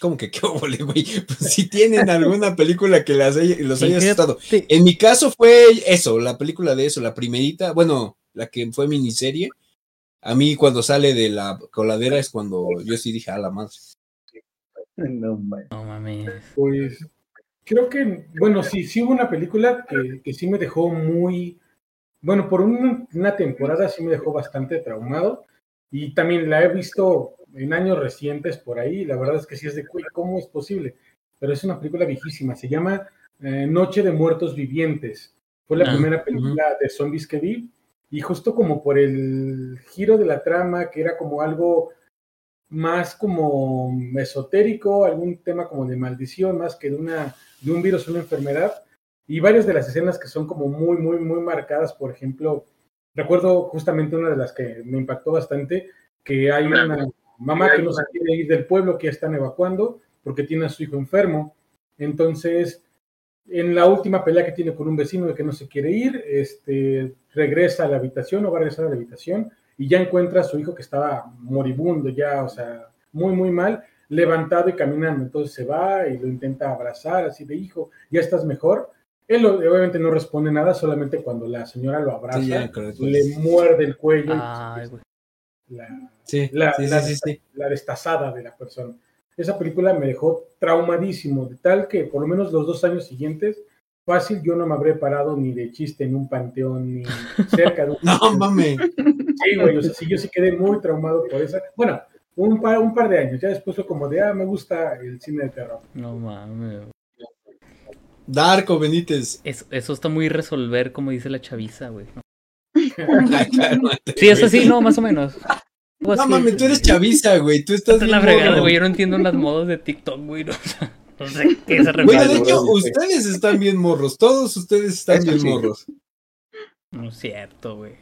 S1: ¿Cómo que qué óvole, güey? Pues si tienen alguna película que las haya- los haya asustado. En mi caso fue eso, la película de eso, la primerita, bueno, la que fue miniserie. A mí cuando sale de la coladera es cuando yo sí dije, a la madre.
S8: No, man.
S2: No mames.
S5: Pues creo que, bueno, sí, sí hubo una película que, que sí me dejó muy, bueno, por una, una temporada sí me dejó bastante traumado y también la he visto en años recientes por ahí, la verdad es que sí es de, "Güey, ¿cómo es posible? Pero es una película viejísima, se llama eh, Noche de Muertos Vivientes. Fue la
S2: Ah,
S5: primera película de zombies que vi y justo como por el giro de la trama, que era como algo más como esotérico, algún tema como de maldición, más que de, una, de un virus, una enfermedad, y varias de las escenas que son como muy, muy, muy marcadas, por ejemplo, recuerdo justamente una de las que me impactó bastante, que hay una mamá que no se quiere ir del pueblo, que ya están evacuando, porque tiene a su hijo enfermo, entonces en la última pelea que tiene con un vecino de que no se quiere ir, este, regresa a la habitación o va a regresar a la habitación y ya encuentra a su hijo que estaba moribundo ya, o sea, muy, muy mal, levantado y caminando. Entonces se va y lo intenta abrazar, así de hijo, ya estás mejor. Él obviamente no responde nada, solamente cuando la señora lo abraza,
S1: Sí, ya,
S5: le muerde el cuello y la,
S1: Sí,
S5: la,
S1: sí,
S5: la destazada de la persona. Esa película me dejó traumadísimo, de tal que por lo menos los dos años siguientes, fácil, yo no me habré parado ni de chiste en un panteón, ni cerca de un
S1: No, mames.
S5: Sí, güey, o sea, sí, yo sí quedé muy traumado por esa. Bueno, un par, un par de años, ya después fue como de, ah, me gusta el cine de terror.
S2: No mames.
S1: Darko Benítez.
S2: Eso, eso está muy resolver, como dice la chaviza, güey. Sí, eso sí, no, más o menos.
S1: No mames, tú eres chaviza, güey. Tú estás
S2: es la fregada, güey. Yo no entiendo las modos de TikTok, güey. No, o sea, no sé qué se
S1: Bueno, de hecho, ustedes están bien morros. Todos ustedes están bien
S8: sí.
S1: morros.
S2: No es cierto, güey.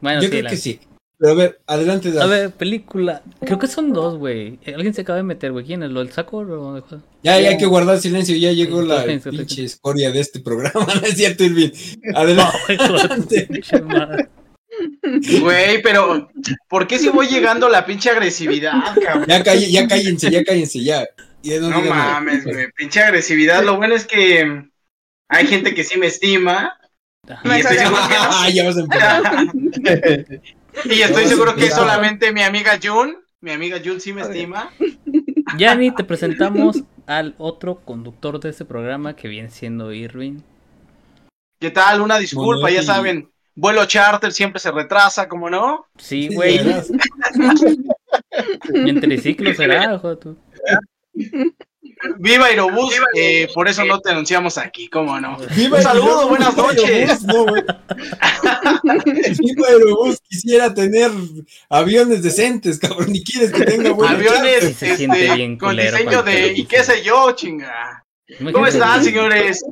S2: Bueno,
S1: Yo
S2: sí,
S1: creo
S2: la-
S1: que sí. Pero a ver, adelante,
S2: A ver, película. Creo que son dos, güey. Alguien se acaba de meter, güey. ¿Quién es? ¿Lo del saco o?
S1: Ya, ya hay que guardar silencio. Ya llegó la
S2: Sí,
S1: pinche escoria de este programa. No es cierto, Irving. Adelante.
S9: Güey, pero ¿por qué si voy llegando a la pinche agresividad, cabrón?
S1: Ya, calle- ya cállense, ya cállense, ya. Ya no
S9: mames, güey, pinche agresividad. Lo bueno es que hay gente que sí me estima. Y estoy seguro que no.
S1: Ya vas a empezar.
S9: Y estoy
S1: No,
S9: seguro
S1: sí,
S9: que es
S1: claro.
S9: solamente mi amiga Jun. Mi amiga Jun sí me estima.
S2: Yanni, te presentamos al otro conductor de este programa que viene siendo Irving.
S9: ¿Qué tal? Una disculpa,
S1: Bueno,
S9: ya
S1: y-
S9: saben. Vuelo charter siempre se retrasa, ¿cómo no?
S2: Sí,
S1: Sí,
S2: güey. En triciclo será, ojo tú.
S9: Viva Aerobús, eh, por eso no te anunciamos aquí, ¿cómo no?
S1: Viva
S9: Un saludo,
S1: Aerobús,
S9: buenas noches.
S1: Aerobús, no, güey. Viva Aerobús quisiera tener aviones decentes, cabrón. Ni quieres que tenga buenos
S9: Aviones
S2: Se
S9: este,
S2: bien
S9: con diseño de, y qué sé yo, chinga. ¿Cómo están, señores?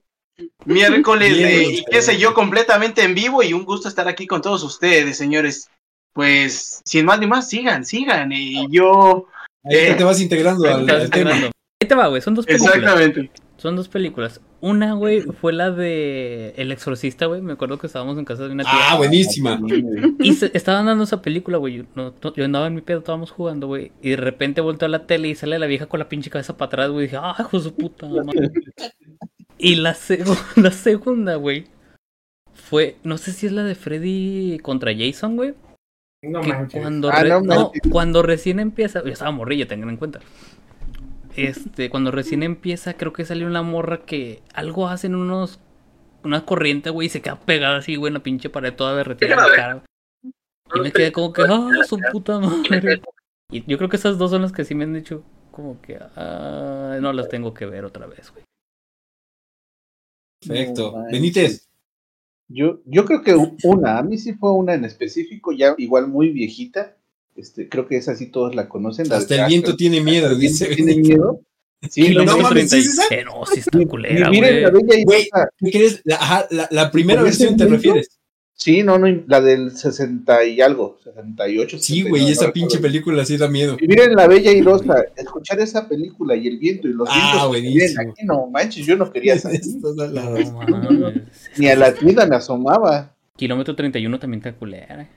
S9: Miércoles de, y qué sé yo, completamente en vivo y un gusto estar aquí con todos ustedes, señores. Pues, sin más ni más, sigan, sigan. Y yo,
S1: Ahí te vas integrando al,
S2: te vas
S1: al tema.
S2: Ahí te va, güey. Son dos películas.
S9: exactamente.
S2: Son dos películas. Una, güey, fue la de El Exorcista, güey. Me acuerdo que estábamos en casa de una tía.
S1: Ah, buenísima.
S2: Y se- estaban dando esa película, güey. Yo, no- no- yo andaba en mi pedo, estábamos jugando, güey. Y de repente volteo a la tele y sale la vieja con la pinche cabeza para atrás, güey. Y dije, ah, hijo de su puta madre". Y la, seg- la segunda, güey, fue, no sé si es la de Freddy contra Jason, güey.
S5: No manches.
S2: cuando,
S8: Ah,
S2: re-
S8: no
S2: cuando recién empieza, yo estaba morrillo, tengan en cuenta. Este, cuando recién empieza, creo que salió una morra que algo hacen unos, una corriente, güey, y se queda pegada así, güey, en la pinche pared toda derretida la cara. Y me quedé como que, ah, su puta madre. Y yo creo que esas dos son las que sí me han dicho, como que, ah, no las tengo que ver otra vez, güey.
S1: Perfecto. Benítez.
S8: Yo, yo creo que una, a mí sí fue una en específico, ya igual muy viejita. Este, creo que esa sí todos la conocen. la
S1: Hasta el viento tiene miedo, dice
S8: tiene miedo. Sí, no, no,
S1: mames, ¿sí es
S2: 30
S1: esa?
S2: Eh, no, sí está culera,
S8: Miren
S2: güey.
S8: la bella y
S1: Güey.
S8: Rosa.
S1: ¿Qué crees? La, ajá, la, la primera
S8: ¿Con ese
S1: versión te refieres.
S8: Sí, no, no, la del 60 y algo, 68.
S1: Sí,
S8: 69,
S1: güey,
S8: no
S1: esa pinche película sí da miedo.
S8: Y miren la bella y Rosa, escuchar esa película y el viento y los
S1: Ah,
S8: vientos
S1: buenísimo.
S8: vienen aquí, no manches, yo no quería salir.
S2: No.
S8: Ni a la tienda me asomaba.
S2: Kilómetro 31 también está culera.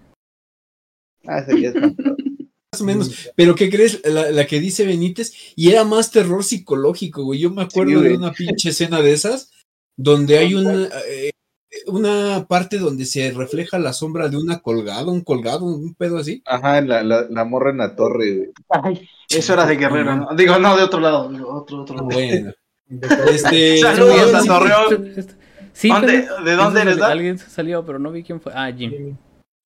S8: Ah, es más-
S1: o menos. Pero ¿qué crees? La, la que dice Benítez, y era más terror psicológico, güey. Yo me acuerdo
S8: Sí,
S1: de una pinche escena de esas, donde hay una, eh, una parte donde se refleja la sombra de una colgada, un colgado, un pedo así.
S8: Ajá, la, la, la morra en la torre, güey.
S9: Ay, eso era de Guerrero, ¿no? Digo, no, de otro lado, digo, otro, otro lado.
S1: Bueno, este.
S9: Saludos a
S1: sí,
S9: Torreón.
S2: Sí,
S9: ¿Dónde-
S2: pero-
S9: ¿De dónde eres, da?
S2: Alguien se salió, pero no vi quién fue. Ah, Jim.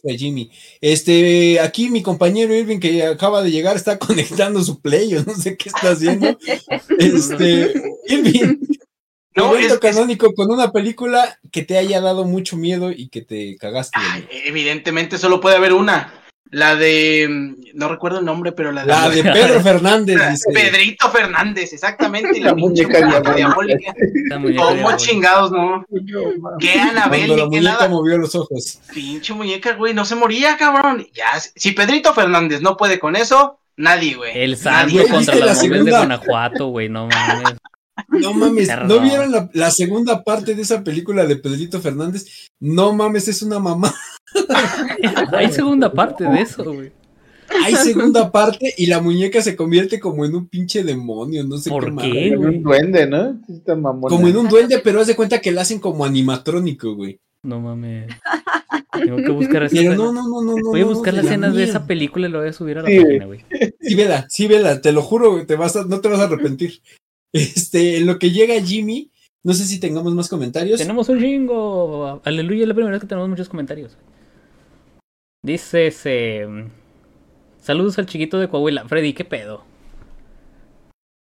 S1: a Jimmy. Este, aquí mi compañero Irving que acaba de llegar está conectando su play, yo no sé qué está haciendo. Este, Irving,
S9: No,
S1: evento
S9: es- es-
S1: canónico con una película que te haya dado mucho miedo y que te cagaste.
S9: evidentemente solo puede haber una. La de. mm, No recuerdo el nombre, pero la de.
S1: La de Pedro Fernández, dice.
S9: Pedrito Fernández, exactamente. y La,
S8: La
S9: pinche
S8: muñeca
S9: muñeca
S8: diabólica.
S9: diabólica.
S2: Esta muñeca
S9: ¿Cómo chingados, no? ¿Qué Anabel
S1: Cuando la muñeca
S9: nada?
S1: movió los ojos.
S9: Pinche muñeca, güey, no se moría, cabrón. Ya, si Pedrito Fernández no puede con eso, nadie, güey.
S2: El
S1: Güey,
S2: contra
S1: ¿viste
S2: las
S1: la
S2: momias de? Guanajuato, güey, no mames.
S1: No mames,
S2: Perdón.
S1: ¿no vieron la, la segunda parte de esa película de Pedrito Fernández? No mames, es una mamá.
S2: Hay segunda parte de eso, güey.
S1: Hay segunda parte y la muñeca se convierte como en un pinche demonio, no sé
S2: ¿Por
S1: qué.
S2: qué?
S8: En un duende, ¿no?
S1: Como en un duende, pero haz de cuenta que la hacen como animatrónico, güey.
S2: No mames. Tengo que buscar esa
S1: Pero no, no, no, no, no.
S2: Voy a
S1: no,
S2: buscar las escenas de esa película y lo voy a subir a la
S8: Sí,
S2: página, güey.
S1: Sí, vela, sí, vela, te lo juro, güey, te vas a, no te vas a arrepentir. Este, en lo que llega Jimmy, no sé si tengamos más comentarios.
S2: Tenemos un chingo. Aleluya, es la primera vez que tenemos muchos comentarios. Dice ese. Saludos al chiquito de Coahuila. Freddy, ¿qué pedo?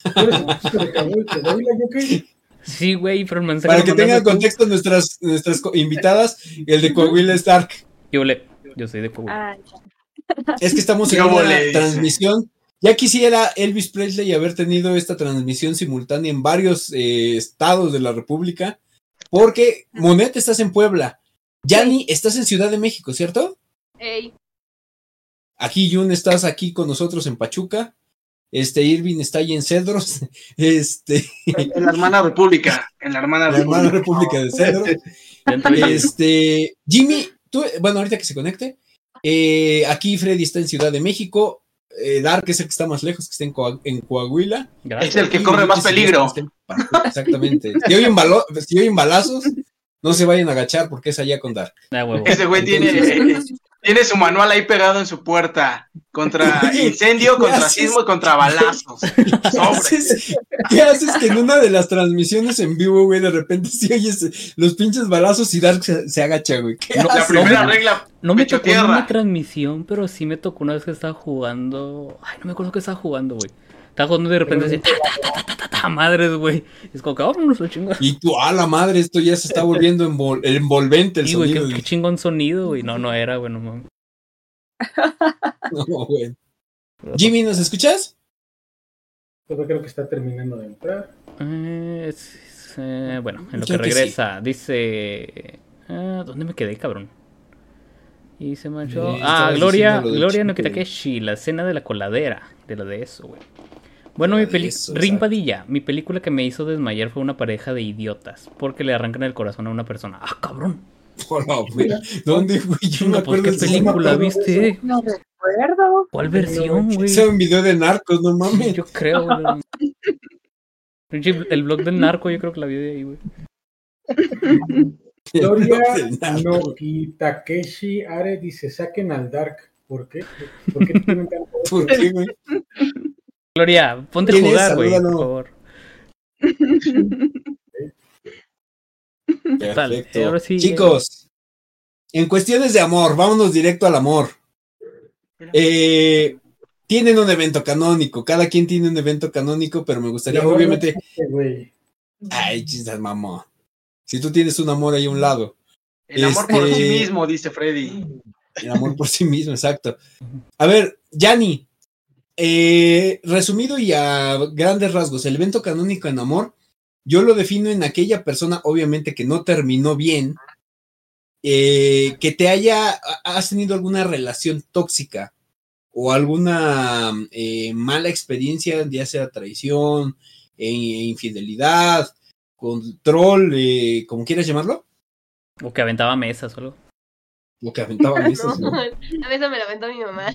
S5: Tú eres el chico de Camuy, te doy la yo qué.
S2: Sí, güey, pero el
S1: Para que tengan contexto nuestras, nuestras invitadas, el de Coahuila es Dark.
S2: Yo, le- yo soy de Coahuila.
S4: Ah.
S1: Es que estamos en
S9: ¿Qué
S1: una transmisión. Ya quisiera Elvis Presley haber tenido esta transmisión simultánea en varios eh, estados de la República, porque Monet estás en Puebla, Yanni estás en Ciudad de México, ¿cierto?
S3: Ey,
S1: Aquí Jun estás aquí con nosotros en Pachuca, este Irving está ahí en Cedros, este
S9: En la hermana república. En la hermana
S1: la hermana
S9: república.
S1: República de Cedros. Este, Jimmy, tú, bueno, ahorita que se conecte, eh, aquí Freddy está en Ciudad de México, eh, Dark es el que está más lejos, que está en, Coa- en Coahuila.
S2: Gracias.
S9: Es el que
S1: Y
S9: corre más peligro.
S1: Exactamente. Si oyen, si oyen balazos, no se vayan a agachar porque es allá con Dark.
S2: Ah, huevo.
S9: Ese güey tiene,
S1: Entonces-
S9: tiene su manual ahí pegado en su puerta. Contra incendio, contra sismo y contra balazos.
S1: ¿Qué haces, qué haces que en una de las transmisiones en vivo, güey, de repente si oyes los pinches balazos y Dark se, se agacha, güey? ¿Qué
S2: No,
S9: La primera
S2: no,
S9: regla.
S2: No me tocó en una transmisión, pero sí me tocó una vez que estaba jugando. Ay, no me acuerdo que estaba jugando, güey. Estaba jugando de repente así, ta, ta, ta, ta, ta, ta, madres, güey. Es como que, vámonos, la chingada.
S1: Y tú, a la madre, esto ya se está volviendo envol- envolvente el
S2: Sí, güey,
S1: sonido.
S2: qué, qué chingón sonido, güey. No, no era, güey, no mames.
S1: No, güey. Jimmy, ¿nos escuchas?
S5: Creo que está terminando de entrar.
S2: Eh, es- es, eh, bueno, en lo que
S1: sí.
S2: regresa, dice. ah, ¿Dónde me quedé, cabrón? Y se manchó. Ah, Gloria, Gloria
S1: chico.
S2: Nokitakeshi, la escena de la coladera. De lo de eso, güey. Bueno, mi película.
S1: eso,
S2: Rin
S1: exacto.
S2: Padilla, mi película que me hizo desmayar fue una pareja de idiotas. Porque le arrancan el corazón a una persona. ¡Ah, cabrón!
S1: Hola, güey. ¿Dónde, güey? Yo no me
S2: pues,
S1: acuerdo
S2: ¿qué película viste?
S4: No recuerdo.
S2: ¿Cuál versión, güey?
S1: Ese es un video de narcos, no mames.
S2: Yo creo, güey. El blog del narco, yo creo que la vi de ahí, güey.
S1: Narco.
S5: Noki Takeshi Are dice: saquen al Dark. ¿Por qué? ¿Por qué tienen tanto?
S1: ¿Por qué, güey?
S2: Gloria, ponte a jugar, güey, por favor. Tal,
S1: Perfecto.
S2: ahora sí,
S1: Chicos, en cuestiones de amor, vámonos directo al amor. Eh, tienen un evento canónico, cada quien tiene un evento canónico, pero me gustaría, obviamente, ay, chisas, mamá. Si tú tienes un amor ahí a un lado,
S9: El amor por
S1: Este-
S9: sí mismo, dice Freddy.
S1: el amor por sí mismo, exacto. A ver, Yanni, eh, resumido y a grandes rasgos, el evento canónico en amor, yo lo defino en aquella persona, obviamente, que no terminó bien, eh, que te haya, has tenido alguna relación tóxica o alguna eh, mala experiencia, ya sea traición, eh, infidelidad, control, como quieras llamarlo,
S2: O que aventaba mesas o algo.
S1: Lo que aventaba mesas,
S3: no,
S1: ¿no?
S3: a veces me la aventó mi mamá.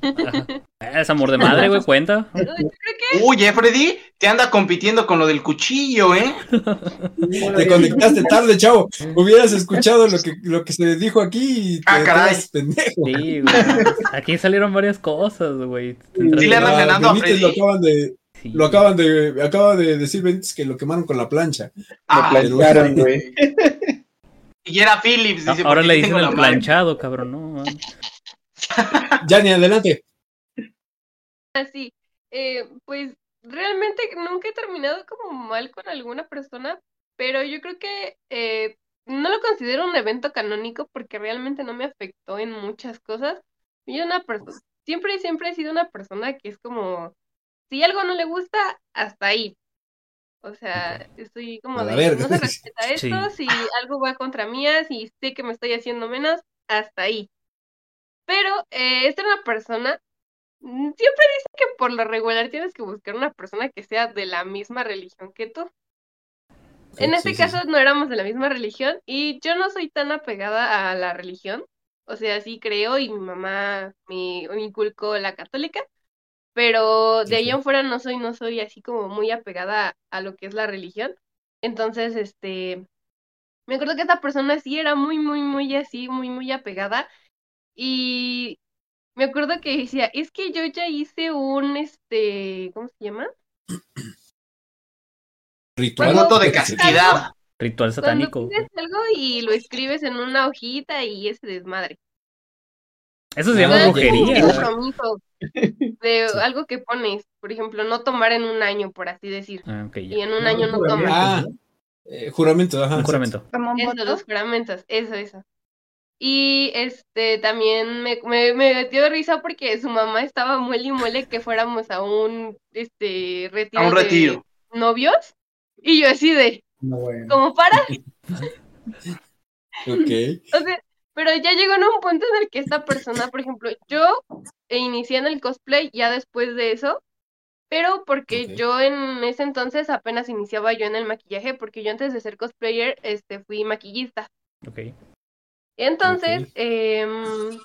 S2: Es amor de madre, güey, cuenta.
S9: Uy, eh, Freddy, te anda compitiendo con lo del cuchillo, ¿eh?
S1: Te conectaste tarde, chavo. Hubieras escuchado lo que, lo que se dijo aquí y te
S9: Ah, caray.
S1: pendejo.
S2: Sí, güey. Aquí salieron varias cosas, güey.
S9: Sí le andan ganando a
S1: Benítez lo
S9: Freddy.
S1: acaban de,
S2: Sí.
S1: lo acaban de, acaba de decir Benítez que lo quemaron con la plancha.
S9: Ah,
S1: pero-
S8: Plancharon, güey.
S9: Y era Phillips, dice.
S2: Ahora le dicen el
S9: madre.
S2: planchado, cabrón, ¿no?
S1: Yanni, adelante.
S3: así. Eh, pues realmente nunca he terminado como mal con alguna persona, pero yo creo que eh, no lo considero un evento canónico porque realmente no me afectó en muchas cosas. Yo una persona, siempre, siempre he sido una persona que es como, si algo no le gusta, hasta ahí. O sea, estoy como de,
S1: verga.
S3: no se respeta esto,
S2: Sí.
S3: si algo va contra mía, si sé que me estoy haciendo menos, hasta ahí. Pero eh, esta es una persona Mm, Siempre dicen que por lo regular tienes que buscar una persona que sea de la misma religión que tú. En este
S1: Sí,
S3: caso
S1: sí.
S3: no éramos de la misma religión y yo no soy tan apegada a la religión. O sea, sí creo y mi mamá me, me inculcó la católica, pero de ahí
S1: Ujú.
S3: en fuera no soy, no soy así como muy apegada a lo que es la religión. Entonces, este, me acuerdo que esta persona sí era muy, muy, muy así, muy, muy apegada y me acuerdo que decía, es que yo ya hice un, este, ¿cómo se llama?
S1: Ritual.
S9: Voto de castidad.
S2: Ritual
S3: Cuando
S2: satánico.
S3: pides algo y lo escribes en una hojita y ese desmadre.
S2: Eso se
S1: Ah,
S2: llama brujería.
S3: Es compromiso de
S1: Sí.
S3: algo que pones, por ejemplo, no tomar en un año, por así decir.
S2: Ah,
S3: Y en un
S5: No,
S3: año no
S5: juramento,
S3: tomas.
S1: Ah,
S5: ¿no?
S1: eh, juramento, ajá.
S2: Un juramento.
S4: Como un
S3: Eso, los juramentos, eso, eso. Y este también me, me, me dio risa porque su mamá estaba muele y muele que fuéramos a un este retiro,
S9: A un
S3: de
S9: retiro.
S3: novios. Y yo así de,
S5: No, bueno.
S3: como para,
S1: Ok.
S3: o sea, pero ya llegó en un punto en el que esta persona, por ejemplo, yo inicié en el cosplay ya después de eso, pero porque yo en ese entonces apenas iniciaba yo en el maquillaje, porque yo antes de ser cosplayer, este, fui maquillista.
S2: Ok.
S3: Entonces, em,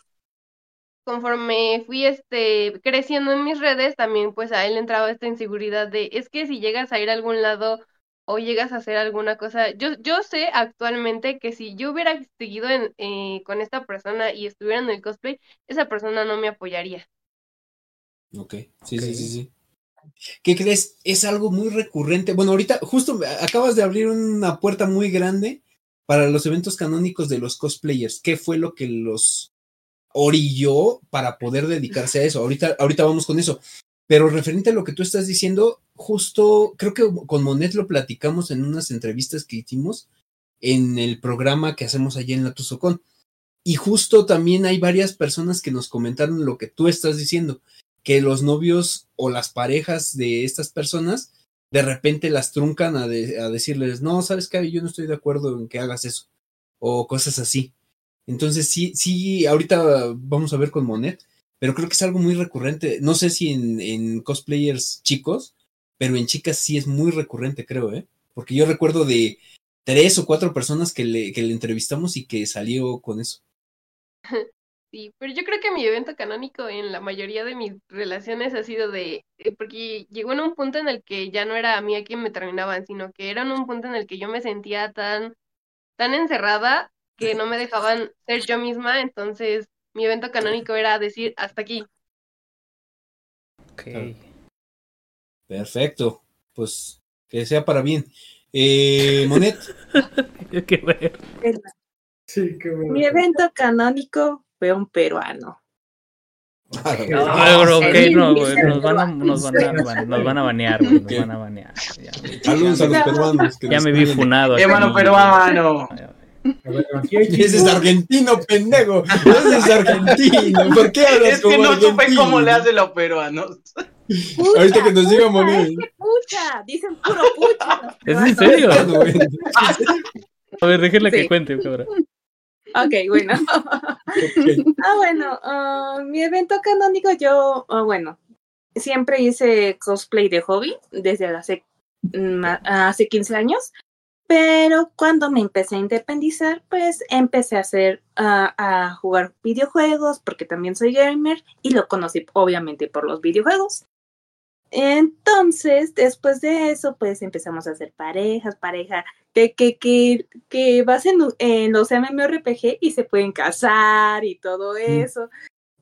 S3: conforme fui este creciendo en mis redes, también pues a él entraba esta inseguridad de, es que si llegas a ir a algún lado o llegas a hacer alguna cosa, yo, yo sé actualmente que si yo hubiera seguido en, eh, con esta persona y estuviera en el cosplay, esa persona no me apoyaría.
S1: Ok, sí, sí, sí, sí. ¿Qué crees? Es algo muy recurrente. Bueno, ahorita justo acabas de abrir una puerta muy grande para los eventos canónicos de los cosplayers. ¿Qué fue lo que los orilló para poder dedicarse a eso? Ahorita, ahorita vamos con eso. Pero referente a lo que tú estás diciendo, justo creo que con Monet lo platicamos en unas entrevistas que hicimos en el programa que hacemos allá en la Tuzocón. Y justo también hay varias personas que nos comentaron lo que tú estás diciendo que los novios o las parejas de estas personas de repente las truncan a, a decirles, no, sabes qué, yo no estoy de acuerdo en que hagas eso, o cosas así. Entonces sí, sí, ahorita vamos a ver con Monet, pero creo que es algo muy recurrente. No sé si en, en cosplayers chicos, pero en chicas sí es muy recurrente, creo, ¿eh? Porque yo recuerdo de tres o cuatro personas que le, que le entrevistamos y que salió con eso.
S3: Sí, pero yo creo que mi evento canónico en la mayoría de mis relaciones ha sido de, eh, porque llegó en un punto en el que ya no era a mí a quien me terminaban, sino que era en un punto en el que yo me sentía tan, tan encerrada que no me dejaban ser yo misma, entonces mi evento canónico era decir hasta aquí.
S2: Ok.
S1: Claro. Perfecto, pues que sea para bien. Eh, Monet,
S2: Qué ver.
S5: Sí, qué bueno.
S4: Mi evento canónico fue un peruano.
S2: Ah, bro, ok,
S4: sí,
S2: no, güey,
S4: sí,
S2: nos van a, nos van a, ban- nos van a banear, güey, nos van a banear. Ya,
S1: saludos a los peruanos. que
S2: ya me vi funado. aquí,
S9: Hermano peruano.
S5: Ver,
S1: Ese es argentino, pendejo. Ese es argentino. ¿Por qué hablas
S9: Es que
S1: como
S9: no supe
S1: argentino?
S9: cómo le hace los peruanos.
S1: Ahorita que nos diga
S4: es que pucha, dicen puro pucha.
S2: ¿Es en serio?
S1: Bueno.
S2: A ver, déjenla que
S4: Sí.
S2: cuente, cabrón.
S4: Ok, bueno. Ah, bueno, ah, mi evento canónico yo, ah, bueno, siempre hice cosplay de hobby desde hace, a- hace 15 años, pero cuando me empecé a independizar, pues empecé a hacer, ah, a jugar videojuegos, porque también soy gamer y lo conocí obviamente por los videojuegos. Entonces, después de eso, pues empezamos a hacer parejas, pareja, que, que, que, que vas en, en los MMORPG y se pueden casar y todo eso.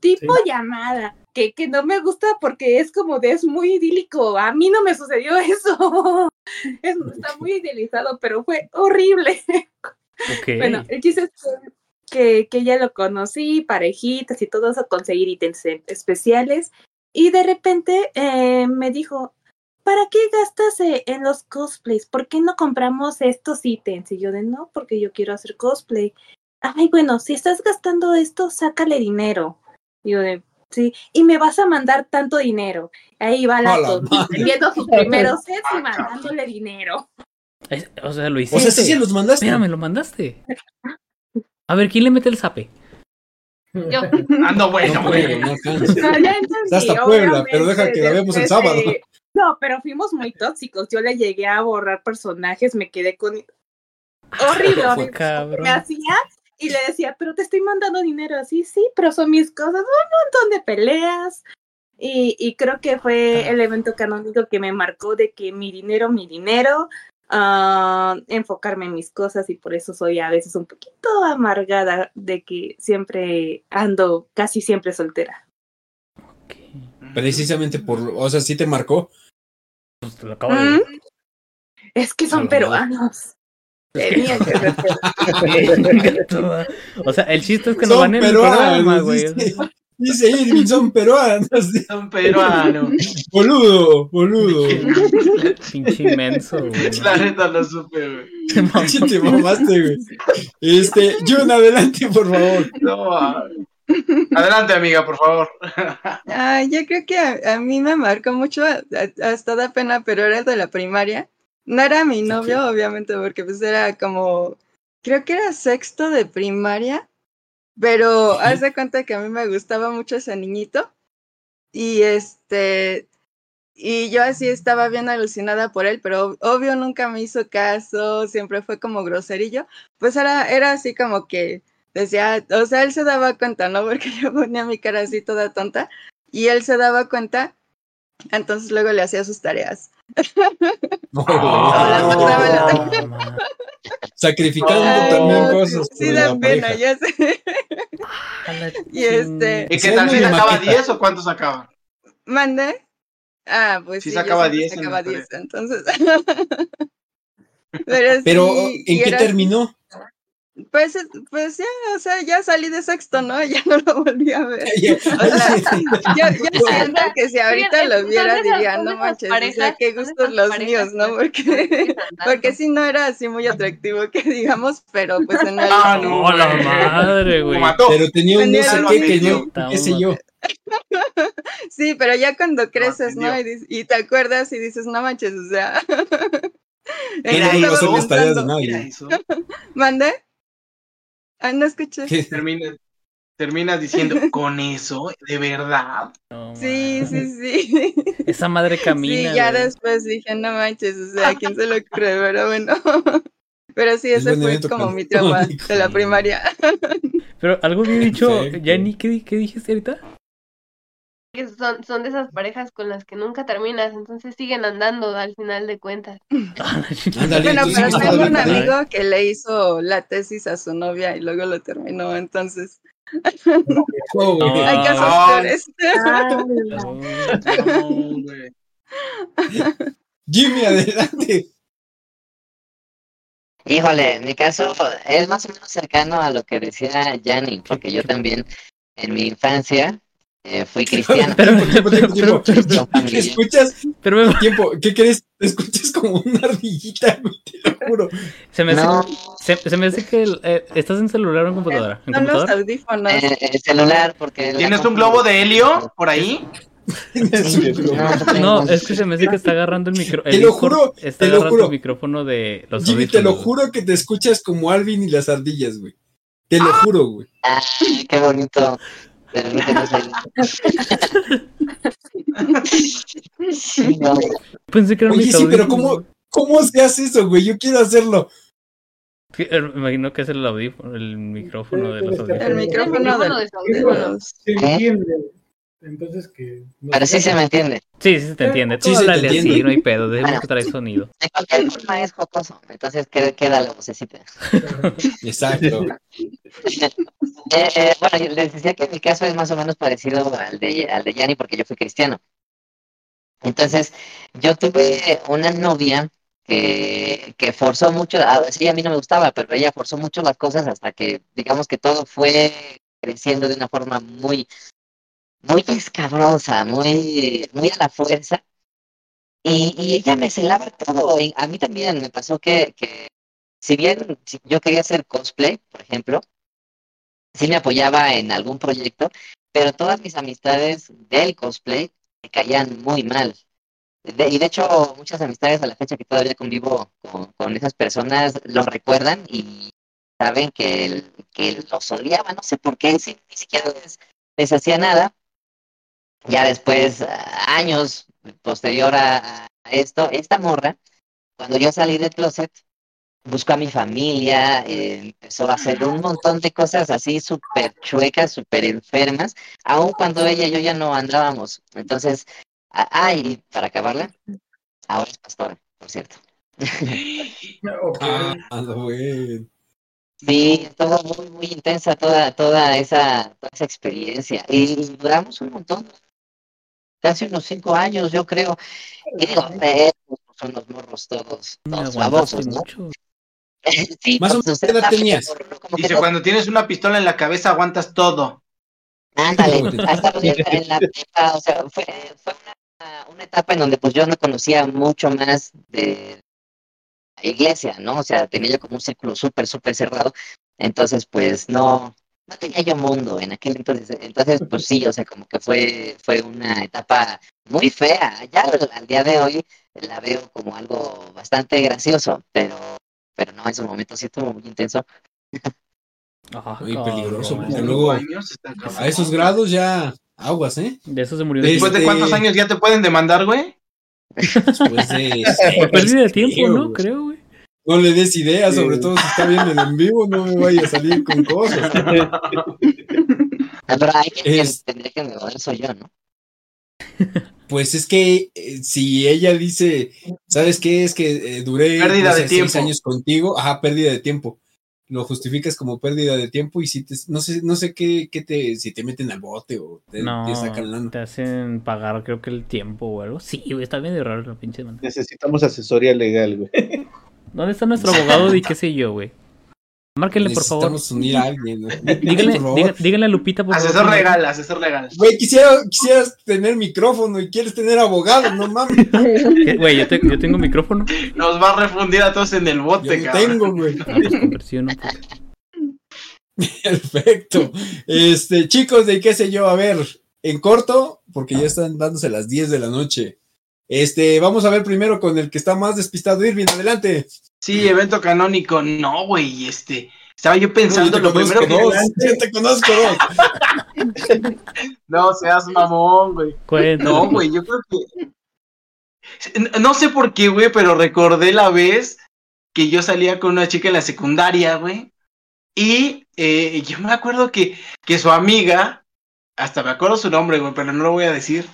S4: Tipo llamada, que, que no me gusta porque es como de, es muy idílico. A mí no me sucedió eso. Es- está muy idealizado, pero fue horrible. Bueno, el chiste es que, que ya lo conocí, parejitas y todo eso, conseguir ítems eh, especiales. Y de repente eh, me dijo, ¿para qué gastas eh, en los cosplays? ¿Por qué no compramos estos ítems? Y yo de no, porque yo quiero hacer cosplay. Ay, bueno, si estás gastando esto, sácale dinero. Y yo de, sí, y me vas a mandar tanto dinero. Ahí va la
S1: A la
S4: tonta,
S1: madre.
S4: viendo sus primeros sets y mandándole dinero.
S2: Es- O sea, lo hiciste.
S1: O sea, sí se los mandaste.
S2: Espérame, lo mandaste. A ver, ¿quién le mete el zape?
S3: Yo,
S9: Ah, no, bueno,
S1: No
S9: bueno.
S1: no
S4: ya entendí,
S1: hasta Puebla, pero deja que la veamos el sábado.
S4: No, pero fuimos muy tóxicos. Yo le llegué a borrar personajes, me quedé con. Horrible,
S2: Fue
S4: horrible.
S2: cabrón.
S4: Me hacía y le decía, pero te estoy mandando dinero así, sí, pero son mis cosas, un montón de peleas. Y, y creo que fue el evento canónico que me marcó de que mi dinero, mi dinero, ah, enfocarme en mis cosas y por eso soy a veces un poquito amargada de que siempre ando casi siempre soltera.
S1: Precisamente por, o sea, sí te marcó.
S2: Pues te lo acabo de.
S4: Es que son peruanos. Tenían que
S2: decir. o sea, el chiste es que nos van en programa, güey.
S1: Dice Irving, son peruanos.
S9: Son peruanos.
S1: Boludo, boludo.
S2: Pinche inmenso, güey.
S9: La neta lo supe, güey.
S1: Sí, te mamaste, güey. Este, Jun, adelante, por favor.
S9: No, ah. Adelante, amiga, por favor.
S6: Ay, yo creo que a, a mí me marcó mucho, a- a- hasta da pena, pero era el de la primaria. No era mi novio, obviamente, porque pues era como, creo que era sexto de primaria, pero haz de cuenta que a mí me gustaba mucho ese niñito. Y este, y yo así estaba bien alucinada por él, pero obvio nunca me hizo caso, siempre fue como groserillo. Pues era, era así como que decía, o sea, él se daba cuenta, ¿no? Porque yo ponía mi cara así toda tonta y él se daba cuenta, entonces luego le hacía sus tareas.
S1: No,
S2: No.
S1: Sacrificando
S6: Ay,
S1: también cosas.
S6: sí da pena,
S1: pareja.
S6: ya sé. Y este,
S9: ¿Y qué tal?
S1: muy
S9: ¿Sí sacaba
S1: maqueta.
S9: 10 o cuánto sacaba?
S6: ¿Mande? Ah, pues
S9: Sí
S6: sí,
S9: sacaba
S6: siempre
S9: 10 en
S6: sacaba
S9: la
S6: 10, entonces. Pero,
S1: Pero,
S6: sí,
S1: ¿en qué
S6: era-
S1: terminó?
S6: Pues, pues ya, o sea, ya salí de sexto, ¿no? Ya no lo volví a ver. O sea, yo, yo siento que si ahorita lo viera diría, no manches, o sea, qué gustos los míos, ¿no?
S3: que
S6: Porque, porque sí no era así muy atractivo que digamos, pero pues en el...
S9: Ah, no.
S2: La madre,
S9: Lo
S2: güey.
S9: mató.
S1: Pero tenía un no sé qué, que no, qué sé yo.
S6: Sí, pero ya cuando creces, ¿no? Y, dices- y te acuerdas y dices, no manches, o sea... ¿en
S1: Ya
S6: qué
S1: no vuelvo
S6: Ah, no escuché.
S1: ¿Qué?
S9: Termina- terminas diciendo, con eso, de verdad.
S2: No,
S6: Sí, sí, sí.
S2: Esa madre camina.
S6: sí, ya después dije, no manches, o sea, ¿quién se lo cree? Pero bueno. Pero sí,
S1: Es
S6: ese fue como mi trauma de la primaria.
S2: Pero algo había dicho,
S1: Perfecto.
S2: Yanni, ¿qué, di- qué dijiste ahorita?
S3: Que son, son de esas parejas con las que nunca terminas, entonces siguen andando al final de cuentas.
S6: Bueno, pero
S1: sí,
S6: tengo un amigo que le hizo la tesis a su novia y luego lo terminó, entonces
S1: Oh.
S2: No.
S6: hay casos
S9: Ah.
S6: peores.
S9: No, güey.
S1: Jimmy, adelante.
S10: Híjole, en mi caso es más o menos cercano a lo que decía Yanni, porque yo también en mi infancia eh, fui cristiano.
S2: Pero,
S1: Tiempo, tiempo, tiempo,
S2: pero.
S1: Escuchas,
S2: pero me-
S1: tiempo, ¿qué crees? Escuchas como una ardillita, güey, te lo juro.
S2: se, me hace,
S10: No,
S2: se, se me hace que el- eh, estás en celular o en computadora. ¿En
S6: Son los
S2: computadora?
S6: audífonos.
S10: eh, el celular, porque...
S9: ¿Tienes un globo de helio por ahí?
S2: No, es que se me hace que está agarrando el micrófono.
S1: Te lo juro,
S2: está
S1: te lo
S2: agarrando
S1: juro.
S2: el micrófono de los
S1: Jimmy, te lo juro que te escuchas como Alvin y las ardillas, güey. Te lo
S6: Ah.
S1: juro, güey.
S10: Ay, qué bonito. Sí, no,
S2: Pensé que eran
S1: Oye, sí, pero. ¿cómo, ¿cómo se hace eso, güey? Yo quiero hacerlo.
S2: Sí, eh, Me imagino que es el audífono, el micrófono de los
S6: El
S2: audífonos.
S6: micrófono de los
S3: audífonos.
S10: ¿Eh?
S5: Entonces que. no
S10: Pero sí se me entiende.
S2: Sí, sí se te entiende. Tú
S1: Sí, se te
S2: háblale así, no hay pedo. Debemos
S10: Bueno.
S2: que traer sonido.
S10: De cualquier forma es jocoso. Entonces queda, la vocecita.
S1: Exacto.
S10: Eh, eh, bueno, yo les decía que mi caso es más o menos parecido al de, al de Yanni porque yo fui cristiano. Entonces, yo tuve una novia que, que forzó mucho, a, sí, a mí no me gustaba, pero ella forzó mucho las cosas hasta que, digamos que todo fue creciendo de una forma muy, muy escabrosa, muy, muy a la fuerza. Y, y ella me celaba todo. Y a mí también me pasó que, que si bien yo quería hacer cosplay, por ejemplo, sí me apoyaba en algún proyecto, pero todas mis amistades del cosplay me caían muy mal. Y de hecho, muchas amistades a la fecha que todavía convivo con, con esas personas lo recuerdan y saben que, el- que los odiaba, no sé por qué, ni siquiera les hacía nada. Ya después, ah, años posterior a, esto, esta morra, cuando yo salí del closet, buscó a mi familia, eh, empezó a hacer un montón de cosas así súper chuecas, súper enfermas, aun cuando ella y yo ya no andábamos. Entonces, ah, ah, y para acabarla, ahora es pastora, por cierto.
S1: Ah.
S10: Sí, estuvo muy, muy intensa toda, toda esa, toda esa experiencia. Y duramos un montón, casi unos cinco años, yo creo. Y digo, eh, son los morros todos, todos babosos, ¿no?
S2: mucho.
S10: Sí,
S1: Más o
S10: pues,
S1: menos, ¿qué edad tenías?
S9: Dice, cuando tienes una pistola en la cabeza aguantas todo.
S10: Ándale, hasta en, en la prepa, o sea, fue, fue una, una etapa en donde pues yo no conocía mucho más de la iglesia, ¿no? O sea, tenía yo como un círculo súper, súper cerrado, entonces pues no, no tenía yo mundo en aquel entonces, entonces pues sí, o sea, como que fue, fue una etapa muy fea, ya al, al día de hoy la veo como algo bastante gracioso, pero, pero no, en su momento sí estuvo muy intenso.
S2: Ah,
S1: Muy peligroso, porque luego a esos grados ya aguas, ¿eh?
S2: De eso se murió.
S9: ¿Después de
S1: Este-
S9: cuántos años ya te pueden demandar, güey?
S1: Después de.
S2: Por pérdida de tiempo, ¿no? Creo, güey.
S1: No le des ideas, sobre todo si está viendo el en vivo, no me vaya a salir con cosas.
S10: Pero hay que
S1: Es-
S10: tendría que me soy yo, ¿no?
S1: Pues es que eh, si ella dice, ¿sabes qué? Es que eh, duré
S9: Pérdida
S1: no sé,
S9: de
S1: seis años contigo, ajá, pérdida de tiempo. Lo justificas como pérdida de tiempo y si te, no sé, no sé qué, qué te, si te meten al bote o te,
S2: No,
S1: te sacan lana.
S2: te hacen pagar, creo que el tiempo o algo. Sí, güey, está bien raro la pinche demanda.
S8: Necesitamos asesoría legal, güey.
S2: ¿Dónde está nuestro abogado y qué sé yo, güey? Márquenle, por favor.
S1: Necesitamos unir a alguien. ¿no?
S2: Díganle,
S1: Por favor.
S2: diga- díganle a Lupita, por
S9: Asesor
S2: favor.
S9: legal, asesor legal.
S1: Güey, quisiera, quisieras tener micrófono y quieres tener abogado, no mames.
S2: Güey, yo, te- yo tengo micrófono.
S9: Nos va a refundir a todos en el
S1: Yo
S9: bote, cabrón.
S1: tengo, güey.
S2: Ah, pues. Pues,
S1: Perfecto. Este, chicos, de qué sé yo, a ver, en corto, porque ya están dándose las 10 de la noche. Este, vamos a ver primero con el que está más despistado, Irving, adelante.
S9: Sí, evento canónico. No, güey, este. Estaba yo
S1: Yo
S9: pensando
S1: te
S9: lo primero que.
S1: dos, yo te conozco dos.
S9: No seas mamón, güey. No, güey, yo creo que. No sé por qué, güey, pero recordé la vez que yo salía con una chica en la secundaria, güey. Y eh, yo me acuerdo que, que su amiga, hasta me acuerdo su nombre, güey, pero no lo voy a decir.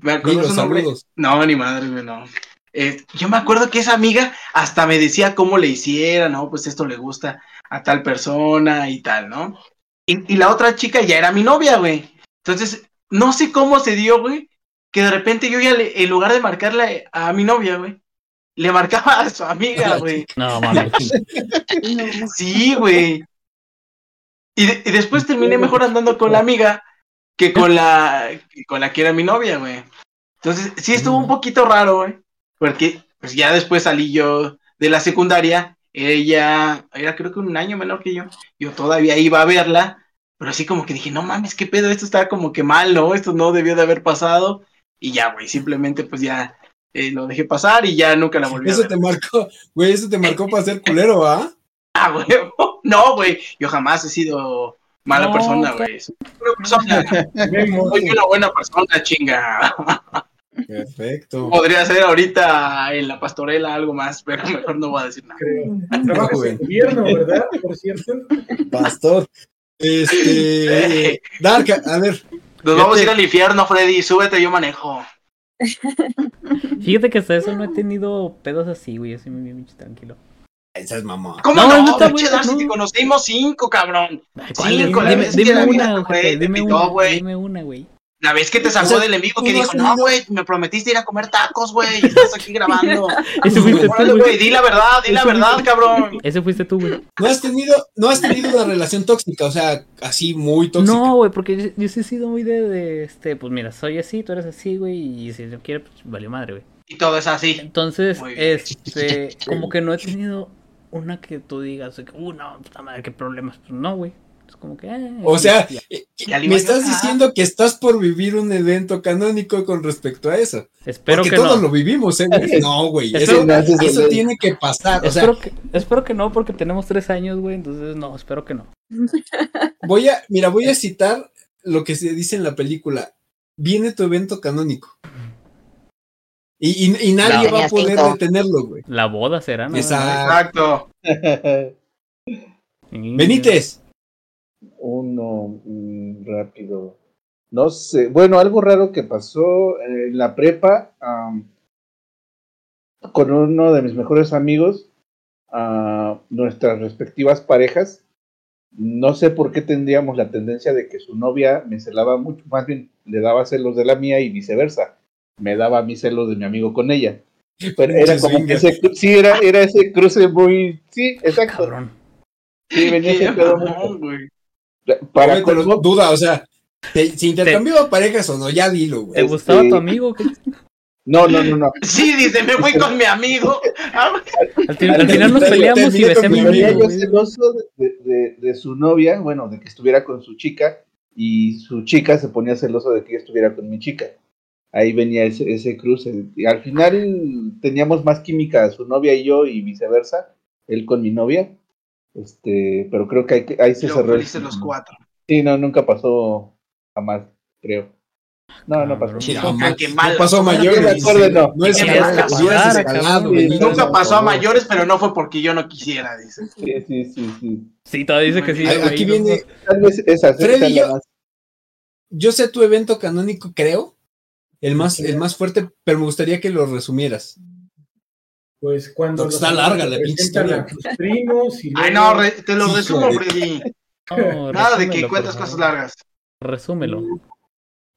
S9: Me acuerdo
S1: Dilo,
S9: su nombre.
S1: saludos.
S9: No, ni madre, güey, no. Eh, yo me acuerdo que esa amiga hasta me decía cómo le hiciera, ¿no? Pues esto le gusta a tal persona y tal, ¿no? Y, y la otra chica ya era mi novia, güey. Entonces, no sé cómo se dio, güey, que de repente yo ya, le- en lugar de marcarle a mi novia, güey, le marcaba a su amiga, güey.
S2: No, mames.
S9: Sí, güey. Y, de- y después terminé mejor andando con la amiga que con la, que con la que era mi novia, güey. Entonces, sí estuvo un poquito raro, güey. Porque, pues ya después salí yo de la secundaria. Ella era creo que un año menor que yo. Yo todavía iba a verla. Pero así como que dije, no mames, qué pedo, esto está como que mal, ¿no? Esto no debió de haber pasado. Y ya, güey, simplemente pues ya eh, lo dejé pasar y ya nunca la volví a
S1: Eso
S9: ver.
S1: te marcó, güey, eso te marcó para ser culero, ¿ah?
S9: Ah, güey. No, güey. Yo jamás he sido mala
S2: No,
S9: persona, güey. Soy una persona. Soy una buena persona, chinga.
S1: Perfecto.
S9: Podría ser ahorita en la pastorela algo más, pero mejor no voy a decir nada.
S5: creo. Trabajas en gobierno, ¿verdad? Por cierto.
S1: Pastor. Este, Dark, a ver,
S9: Nos vamos a ir al infierno, Freddy. Súbete, yo manejo.
S2: Fíjate que hasta eso no he tenido pedos así, güey. Yo soy muy bien tranquilo.
S1: Esa es mamá.
S9: ¿Cómo
S2: No,
S9: no?
S2: no
S9: pinche Darcy, te conocimos cinco, cabrón. Cinco, la
S2: Dime,
S9: vez
S2: dime
S9: que la
S2: una,
S9: güey,
S2: dime
S9: invitó,
S2: una,
S9: güey.
S2: dime una, güey.
S9: La vez que te sacó
S1: O sea,
S9: del enemigo que dijo, no, güey, me prometiste ir a comer tacos, güey. y Estás aquí grabando.
S2: Ese fuiste tú,
S9: Órale,
S2: güey.
S9: güey, di la verdad, di la verdad,
S2: fuiste-
S9: cabrón.
S2: Ese fuiste tú, güey.
S1: No has tenido, no has tenido una relación tóxica, o sea, así muy tóxica.
S2: No, güey, porque yo, yo sí he sido muy de, de, este, pues mira, soy así, tú eres así, güey, y si no quiere, pues valió madre, güey.
S9: Y todo es así.
S2: Entonces, este, como que no he tenido una que tú digas, uh, no, puta madre, qué problemas. Pues no, güey. Es como que, eh,
S1: O sea,
S2: ya.
S1: eh,
S9: Ya
S1: me estás diciendo que estás por vivir un evento canónico con respecto a eso.
S2: espero
S1: Porque
S2: que
S1: todos
S2: no.
S1: lo vivimos, ¿eh? güey? No, güey. Eso,
S8: no, eso es
S1: eso
S8: el-
S1: tiene que pasar. O sea,
S2: espero, que, espero que no, porque tenemos tres años, güey, entonces no, espero que no.
S1: voy a, mira, voy a citar lo que se dice en la película. Viene tu evento canónico. Y, y- y nadie
S10: No,
S1: va a poder
S10: cinco.
S1: detenerlo, güey.
S2: La boda será, ¿no?
S1: Exacto.
S9: Exacto.
S1: Benítez.
S8: Uno mm, rápido. No sé. Bueno, algo raro que pasó en la prepa am, con uno de mis mejores amigos, a nuestras respectivas parejas. No sé por qué tendríamos la tendencia de que su novia me celaba mucho, más bien le daba celos de la mía y viceversa. Me daba a mí celos de mi amigo con ella. Pero era como que ese, sí, era, era ese cruce muy, sí, exacto.
S2: Cabrón.
S8: Sí, venía ese pedo
S9: güey.
S8: Para
S1: pero
S8: colmo-
S1: duda, o sea, ¿Te- ¿Se intercambió parejas o no? Ya dilo,
S2: ¿Te
S1: güey.
S2: gustaba
S8: Este-
S2: tu amigo? ¿Qué?
S8: No, no, no, no.
S9: Sí, dice, me fui con mi amigo. Ah,
S2: Al, fin- al final nos peleamos y besé
S1: con
S2: a mi amigo.
S8: yo celoso de, de- de su novia, bueno, de que estuviera con su chica, y su chica se ponía celoso de que yo estuviera con mi chica. Ahí venía ese, ese cruce. Y al final teníamos más química su novia y yo, y viceversa, él con mi novia. Este, pero creo que ahí, ahí se cerró. el
S9: los cuatro.
S8: Sí, no, nunca pasó jamás, creo. No, no pasó.
S1: Sí,
S2: No,
S1: no, ma-
S9: qué
S1: no
S9: mal.
S1: pasó a mayores.
S8: No me acuerdo, no.
S1: No es
S2: Que
S1: que escalado.
S9: Nunca pasó a mayores, pero no fue porque yo no quisiera, dice.
S8: Sí, sí, sí, sí.
S2: Sí, todavía dice que sí.
S1: Aquí viene,
S8: Tal vez esa,
S1: Freddy, yo sé tu evento canónico, creo, el más, el más fuerte, pero me gustaría que lo resumieras.
S5: Pues cuando.
S1: Porque
S5: los
S1: está larga la pinche historia.
S5: primos y
S9: Ay,
S5: luego-
S9: no, re- te lo resumo, Freddy.
S2: no,
S9: Nada de que cuentas cosas largas.
S2: Resúmelo.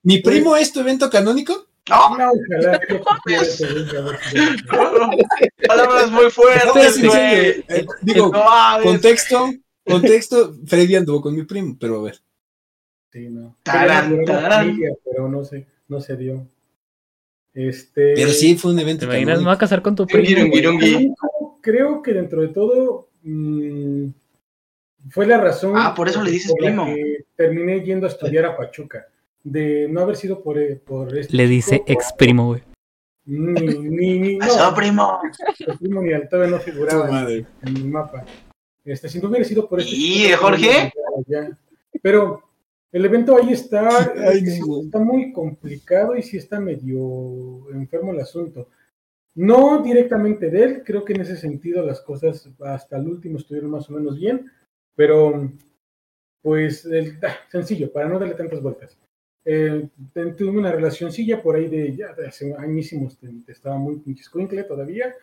S1: ¿Mi primo es tu evento canónico?
S9: No,
S5: No, ojalá que
S9: palabras muy
S1: No,
S9: fuertes,
S1: serio,
S9: güey.
S1: eh, digo,
S9: No
S1: contexto, contexto, Freddy anduvo con mi primo, pero a ver.
S5: Sí, no.
S9: Tarán, tarán.
S5: familia, pero no se, no se dio. Este.
S1: Pero sí fue un
S2: ¿Te
S1: evento
S2: imaginas? Me voy a casar con tu primo.
S5: Creo que dentro de todo mm, fue la razón.
S9: Ah, por eso le dices primo.
S5: que terminé yendo a estudiar a Pachuca. De no haber sido por, eh, por este
S2: Le dice
S5: chico,
S2: ex primo, güey.
S5: Ni, ni, ni, no,
S9: primo.
S5: el primo ni al todavía no figuraba en,
S1: madre.
S5: en mi mapa. Este, si no hubiera sido por este
S9: ¿Y,
S5: chico,
S9: Jorge?
S5: Pero el evento ahí está,
S1: Ay,
S5: está muy complicado y sí está medio enfermo el asunto. No directamente de él, creo que en ese sentido las cosas hasta el último estuvieron más o menos bien, pero pues el- ah, sencillo, para no darle tantas vueltas. Eh, tuve una relacioncilla por ahí de ya de hace añísimos, estaba muy pinche escuincle todavía,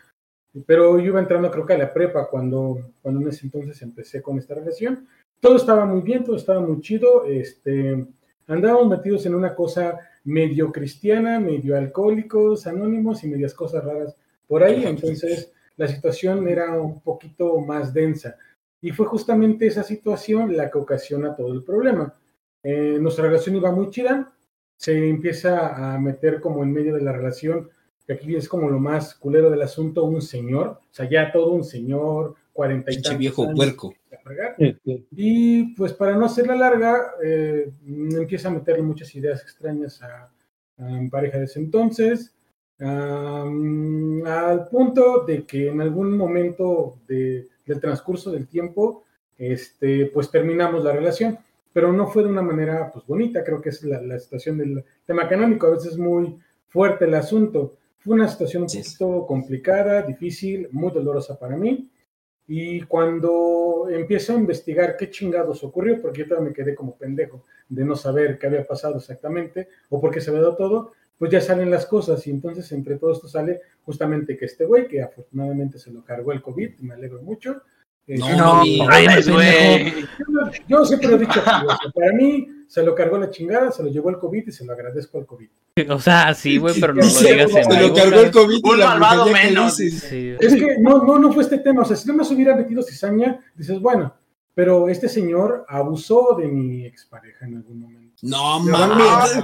S5: pero yo iba entrando creo que a la prepa cuando, cuando en ese entonces empecé con esta relación. Todo estaba muy bien, todo estaba muy chido, este, andábamos metidos en una cosa medio cristiana, medio alcohólicos, anónimos y medias cosas raras por ahí, entonces la situación era un poquito más densa. Y fue justamente esa situación la que ocasiona todo el problema. Eh, nuestra relación iba muy chida, se empieza a meter como en medio de la relación, que aquí es como lo más culero del asunto, un señor, o sea, ya todo un señor, cuarenta y tantos
S1: viejo
S5: años,
S1: puerco.
S5: Y pues para no hacerla larga, eh, empieza a meterle muchas ideas extrañas a, a mi pareja de ese entonces, am, al punto de que en algún momento de- del transcurso del tiempo, este, pues terminamos la relación, pero no fue de una manera pues bonita, creo que es la, la situación del tema canónico, a veces es muy fuerte el asunto. Fue una situación un
S1: sí.
S5: poquito complicada, difícil, muy dolorosa para mí. Y cuando empiezo a investigar qué chingados ocurrió, porque yo todavía me quedé como pendejo de no saber qué había pasado exactamente o por qué se había dado todo, pues ya salen las cosas y entonces entre todo esto sale justamente que este güey, que afortunadamente se lo cargó el COVID, me alegro mucho. Eh,
S1: No,
S9: No,
S1: mami.
S9: mames, güey.
S5: yo, yo siempre lo he dicho, así, o sea, para mí se lo cargó la chingada, se lo llevó el COVID y se lo agradezco al COVID.
S2: O sea, sí, güey, pero no lo digas en
S1: se lo cargó el COVID y
S9: Un
S1: la
S9: malvado
S1: que
S9: menos.
S2: Sí.
S5: Es que no, no, no fue este tema. O sea, si no más hubiera metido cizaña, dices, bueno, pero este señor abusó de mi expareja en algún momento.
S1: No
S5: Me
S1: mames.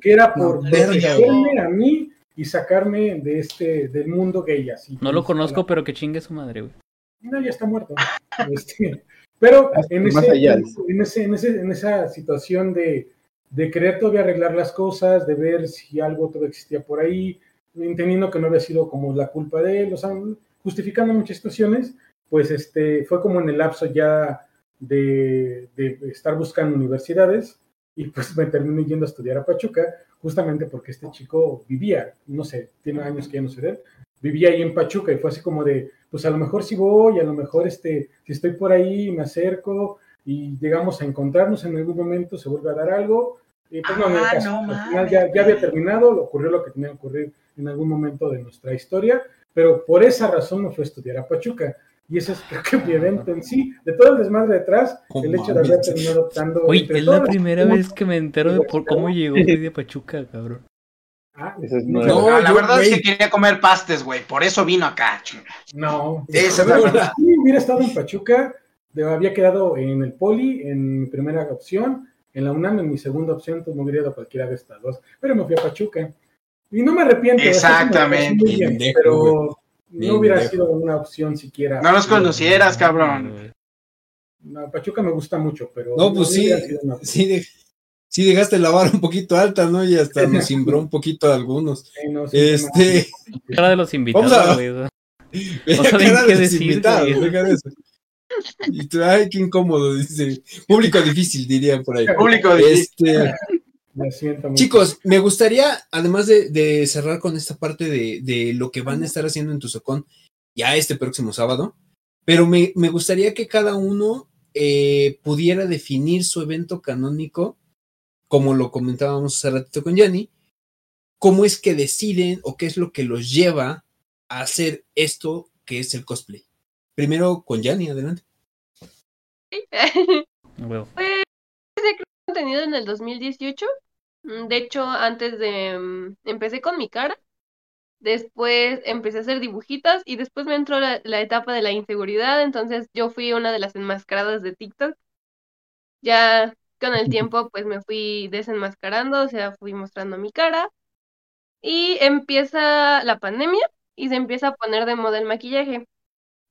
S5: que era por
S1: No,
S5: protegerme a mí y sacarme de este, del mundo gay así.
S2: No lo conozco, pero que chingue su madre, güey.
S5: No, ya está muerto. Este, pero en, ese, en, ese, en, ese, en esa situación de, de querer todavía arreglar las cosas, de ver si algo todavía existía por ahí, entendiendo que no había sido como la culpa de él, o sea, justificando muchas situaciones, pues este, fue como en el lapso ya de, de estar buscando universidades y pues me terminé yendo a estudiar a Pachuca, justamente porque este chico vivía, no sé, tiene años que ya no sé de él, vivía ahí en Pachuca y fue así como de, pues a lo mejor si voy, a lo mejor este, si estoy por ahí, me acerco y llegamos a encontrarnos en algún momento, se vuelve a dar algo. Y pues no, no,
S9: Ah,
S5: caso.
S9: no
S5: al final ya, ya había terminado, lo ocurrió lo que tenía que ocurrir en algún momento de nuestra historia, pero por esa razón me fue a estudiar a Pachuca. Y ese es creo que mi evento en sí, de todo el desmadre detrás,
S1: Oh,
S5: el hecho de haber terminado optando. Entre
S2: es la primera vez que me entero de por cómo llegó a Pachuca, cabrón.
S5: Ah,
S8: Esa es
S5: no,
S8: nueva.
S1: No,
S9: No, la
S1: yo,
S9: verdad es que quería comer pastes, güey. Por eso vino acá, chinga.
S5: No,
S9: Esa es la verdad.
S5: Si hubiera estado en Pachuca, había quedado en el poli, en mi primera opción, En la UNAM, en mi segunda opción, pues me hubiera ido a cualquiera de estas dos, pero me fui a Pachuca. Y no me arrepiento. me bien,
S1: Pendejo,
S5: pero no hubiera sido una opción siquiera.
S9: No los conocieras, cabrón.
S5: No, Pachuca me gusta mucho, pero
S1: No, pues sí,
S5: hubiera sido una opción.
S1: sí, de- sí dejaste la vara un poquito alta, ¿no? Y hasta nos cimbró un poquito a algunos.
S5: Sí, no, sí,
S1: Este,
S2: Cara de los invitados,
S1: Vamos a-
S2: güey.
S1: cara de los invitados, eso. Y tú, ay, qué incómodo, dice. Público difícil, dirían por ahí.
S9: Público difícil.
S1: Este,
S5: siento mucho.
S1: chicos, me gustaría, además de, de cerrar con esta parte de, de lo que van a estar haciendo en Tuzocón ya este próximo sábado, pero me, me gustaría que cada uno eh, pudiera definir su evento canónico, como lo comentábamos hace ratito con Yanni, cómo es que deciden o qué es lo que los lleva a hacer esto que es el cosplay. Primero con Yanni, adelante.
S3: Pues empecé crear contenido en el 2018. Mm, De hecho, antes de... mm, Empecé con mi cara. Después empecé a hacer dibujitos y después me entró la, la etapa de la inseguridad. Entonces yo fui una de las enmascaradas de TikTok. Ya con el tiempo pues me fui desenmascarando, o sea, fui mostrando mi cara. Y empieza la pandemia y se empieza a poner de moda el maquillaje.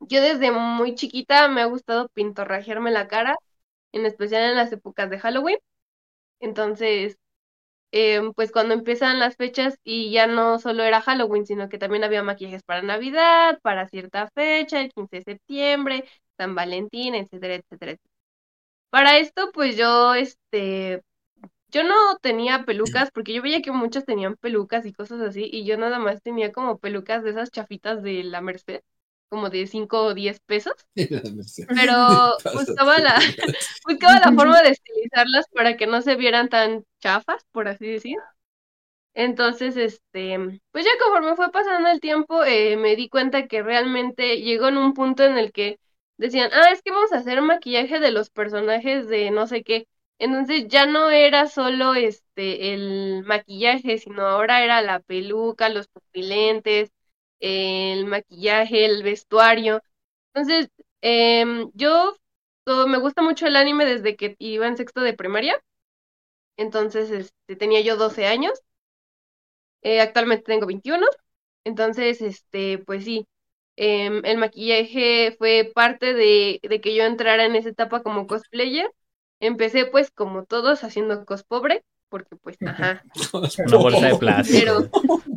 S3: Yo desde muy chiquita me ha gustado pintorrajearme la cara en especial en las épocas de Halloween. Entonces, em, pues cuando empiezan las fechas y ya no solo era Halloween, sino que también había maquillajes para Navidad, para cierta fecha, el 15 de septiembre, San Valentín, etcétera, etcétera. etcétera. Para esto, pues yo, este, yo no tenía pelucas, porque yo veía que muchos tenían pelucas y cosas así, y yo nada más tenía como pelucas de esas chafitas de la Merced, como de 5 o 10 pesos. Pero buscaba la, buscaba la forma de estilizarlas para que no se vieran tan chafas, por así decir. Entonces, este, pues ya conforme fue pasando el tiempo, eh, me di cuenta que realmente llegó en un punto en el que decían, ah, es que vamos a hacer maquillaje de los personajes de no sé qué. Entonces ya no era solo este el maquillaje, sino ahora era la peluca, los pupilentes, el maquillaje, el vestuario. Entonces, em, yo me gusta mucho el anime desde que iba en sexto de primaria. Entonces, este, tenía yo 12 años. Eh, actualmente tengo 21. Entonces, este, pues sí, em, el maquillaje fue parte de, de que yo entrara en esa etapa como cosplayer. Empecé pues como todos haciendo cospobre, porque pues, ajá,
S2: Una bolsa de plástico.
S3: pero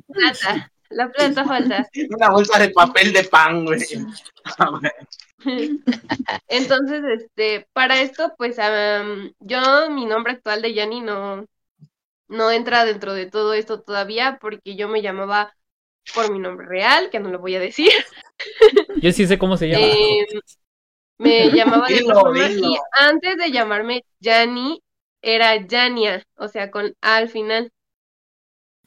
S3: plata, la plata falta.
S9: Una bolsa de papel de pan, güey.
S3: Entonces, este, para esto, pues yo, mi nombre actual de Yanni no, no entra dentro de todo esto todavía, porque yo me llamaba por mi nombre real, que no lo voy a decir.
S2: Yo sí sé cómo se llama.
S3: Em, me llamaba de otra forma,
S9: dilo.
S3: y antes de llamarme Yanni, era Yania, o sea, con A al final.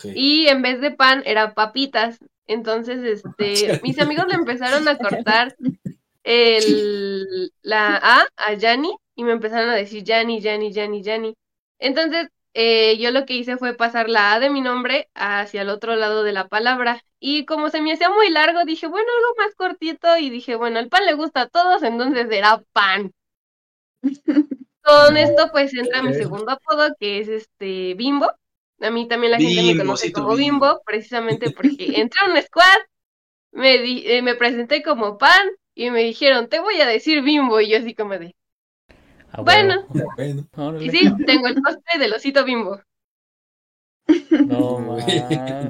S3: Y en vez de pan, era papitas. Entonces, este, mis amigos le empezaron a cortar el, la A a Yanni y me empezaron a decir Yanni, Yanni, Yanni, Yanni. Entonces, eh, yo lo que hice fue pasar la A de mi nombre hacia el otro lado de la palabra. Y como se me hacía muy largo, dije, bueno, algo más cortito. Y dije, bueno, el pan le gusta a todos, entonces será pan. Con esto, pues entra mi segundo apodo, que es este Bimbo. A mí también la gente me conoce
S9: sí,
S3: como
S9: Bimbo.
S3: Bimbo, precisamente porque entré a un squad, me, di- eh, me presenté como pan y me dijeron, te voy a decir Bimbo. Y yo así como de,
S2: Ah,
S3: bueno.
S2: Órale.
S3: y sí, tengo el cosplay del osito Bimbo.
S2: No, man.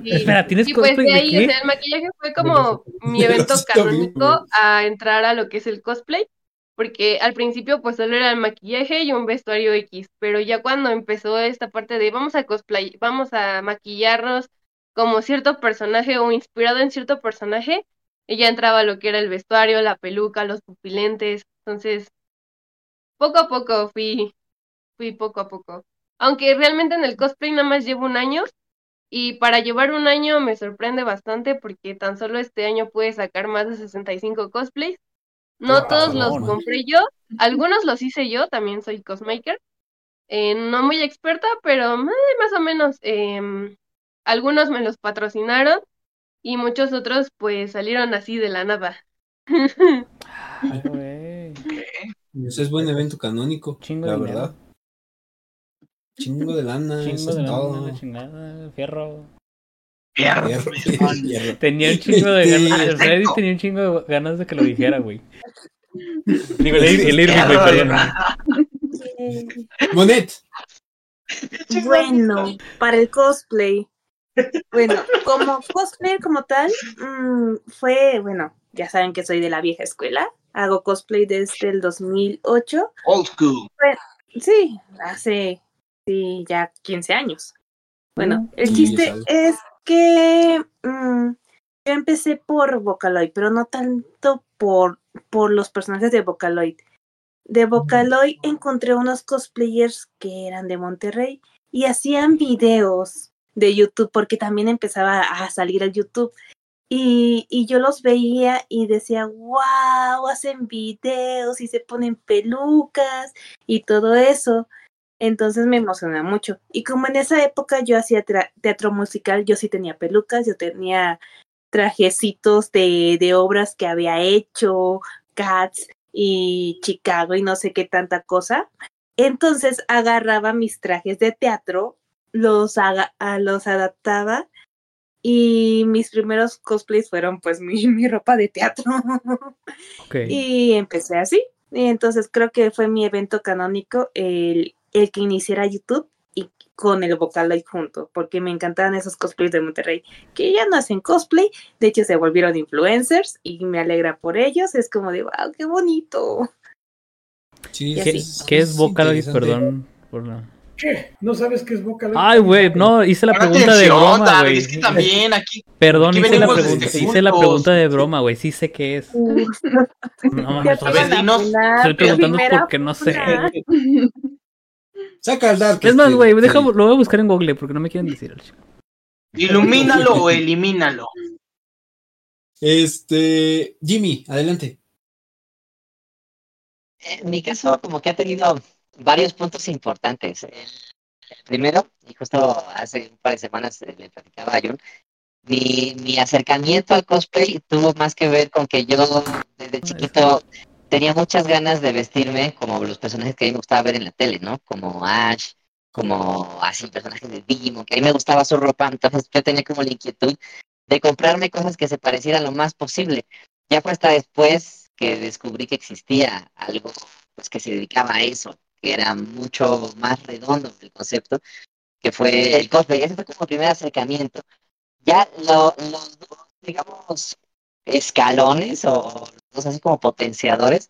S2: Espera, ¿tienes
S3: Y pues
S2: cosplay
S3: de
S2: qué?
S3: o sea, el maquillaje fue como mi evento canónico a entrar a lo que es el cosplay, porque al principio pues solo era el maquillaje y un vestuario X, pero ya cuando empezó esta parte de vamos a cosplay, vamos a maquillarnos como cierto personaje o inspirado en cierto personaje, y ya entraba lo que era el vestuario, la peluca, los pupilentes, entonces poco a poco fui, fui poco a poco. Aunque realmente en el cosplay nada más llevo un año, y para llevar un año me sorprende bastante porque tan solo este año pude sacar más de 65 cosplays. No todos los
S1: no.
S3: compré yo, algunos los hice yo, también soy cosmaker. Eh, no muy experta, pero eh, más o menos. em, algunos me los patrocinaron y muchos otros pues salieron así de la nada.
S2: Ay.
S1: Pues es buen evento canónico,
S2: Chingo
S1: la
S2: de dinero.
S1: verdad. Chingo de lana,
S2: Chingo de
S1: todo.
S2: chingada, fierro.
S9: Fierro.
S1: Fierro, fierro.
S2: Tenía un chingo de ganas. Freddy tenía un chingo de ganas de que lo dijera, güey. Digo, el, el Irving, güey, perdón.
S1: Monet,
S4: Bueno, para el cosplay. Bueno, como cosplayer como tal, mm, fue, bueno, ya saben que soy de la vieja escuela. Hago cosplay desde el 2008.
S9: Old school.
S4: Sí, hace sí, ya 15 años. Bueno, el
S1: Sí,
S4: chiste es que mm, yo empecé por Vocaloid, pero no tanto por, por los personajes de Vocaloid. De Vocaloid encontré unos cosplayers que eran de Monterrey y hacían videos de YouTube porque también empezaba a salir el YouTube. Y, y yo los veía y decía, wow, hacen videos y se ponen pelucas y todo eso. Entonces me emociona mucho. Y como en esa época yo hacía teatro musical, yo sí tenía pelucas, yo tenía trajecitos de, de obras que había hecho, Cats y Chicago y no sé qué tanta cosa. Entonces agarraba mis trajes de teatro, los, los adaptaba y mis primeros cosplays fueron pues mi, mi ropa de teatro. Y empecé así. Y entonces creo que fue mi evento canónico el, el que iniciara YouTube y con el Vocaloid junto, porque me encantaban esos cosplays de Monterrey, que ya no hacen cosplay, de hecho se volvieron influencers y me alegra por ellos, es como de, wow, qué bonito.
S1: sí,
S2: ¿Qué, qué es Vocaloid? Perdón. por la-
S5: ¿Qué? ¿No sabes qué es Vocaloid?
S2: Ay, güey, no, hice la pregunta de broma, güey.
S9: Es que también aquí.
S2: Perdón,
S9: aquí
S2: hice la, pregunta, hice la pregunta de broma, güey. Sí sé qué es. No mames,
S9: A ver, dinos.
S2: estoy preguntando porque no sé.
S1: saca el Dark.
S2: Es más, güey, lo voy a buscar en Google porque no me quieren decir.
S9: Ilumínalo o elimínalo.
S1: Este, Jimmy, adelante.
S10: En mi caso, como que ha tenido varios puntos importantes. El primero, y justo hace un par de semanas eh, le platicaba a Jun, mi, mi acercamiento al cosplay tuvo más que ver con que yo desde chiquito tenía muchas ganas de vestirme como los personajes que a mí me gustaba ver en la tele, ¿no? Como Ash, como así personajes de Digimon, que a mí me gustaba su ropa, entonces yo tenía como la inquietud de comprarme cosas que se parecieran lo más posible. Ya fue hasta después que descubrí que existía algo pues que se dedicaba a eso, que era mucho más redondo el concepto, que fue el cosplay. Ese fue como el primer acercamiento. Ya lo- los dos, digamos, escalones o dos así como potenciadores,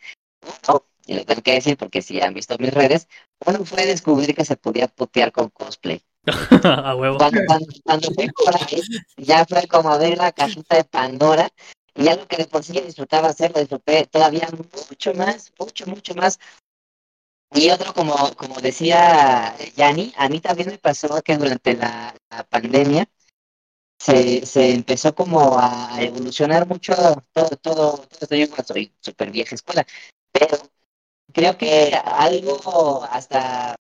S10: uno, y lo tengo que decir porque si han visto mis redes, uno fue descubrir que se podía putear con cosplay.
S2: a huevo.
S10: Cuando, cuando, cuando fui por ahí, ya fue como abrir la cajita de Pandora y algo que de por sí disfrutaba hacer, lo disfruté todavía mucho más, mucho, mucho más. Y otro, como, como decía Yanni, a mí también me pasó que durante la, pandemia se, se empezó como a evolucionar mucho todo, todo, todo esto. Yo soy súper vieja escuela, pero creo que algo hasta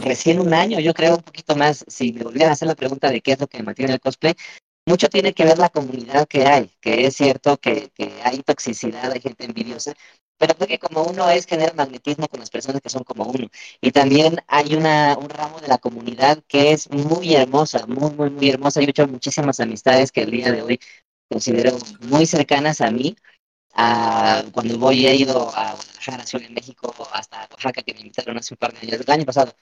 S10: recién un año, yo creo un poquito más, si me volvieran a hacer la pregunta de qué es lo que mantiene el cosplay, mucho tiene que ver la comunidad que hay, que es cierto que, que hay toxicidad, hay gente envidiosa, pero creo que como uno es, genera magnetismo con las personas que son como uno. Y también hay una, un ramo de la comunidad que es muy hermosa, muy, muy, muy hermosa. Yo he hecho muchísimas amistades que el día de hoy considero muy cercanas a mí. Ah, cuando voy he ido a Guadalajara, Ciudad de México, hasta Oaxaca, que me invitaron hace un par de años, el año pasado.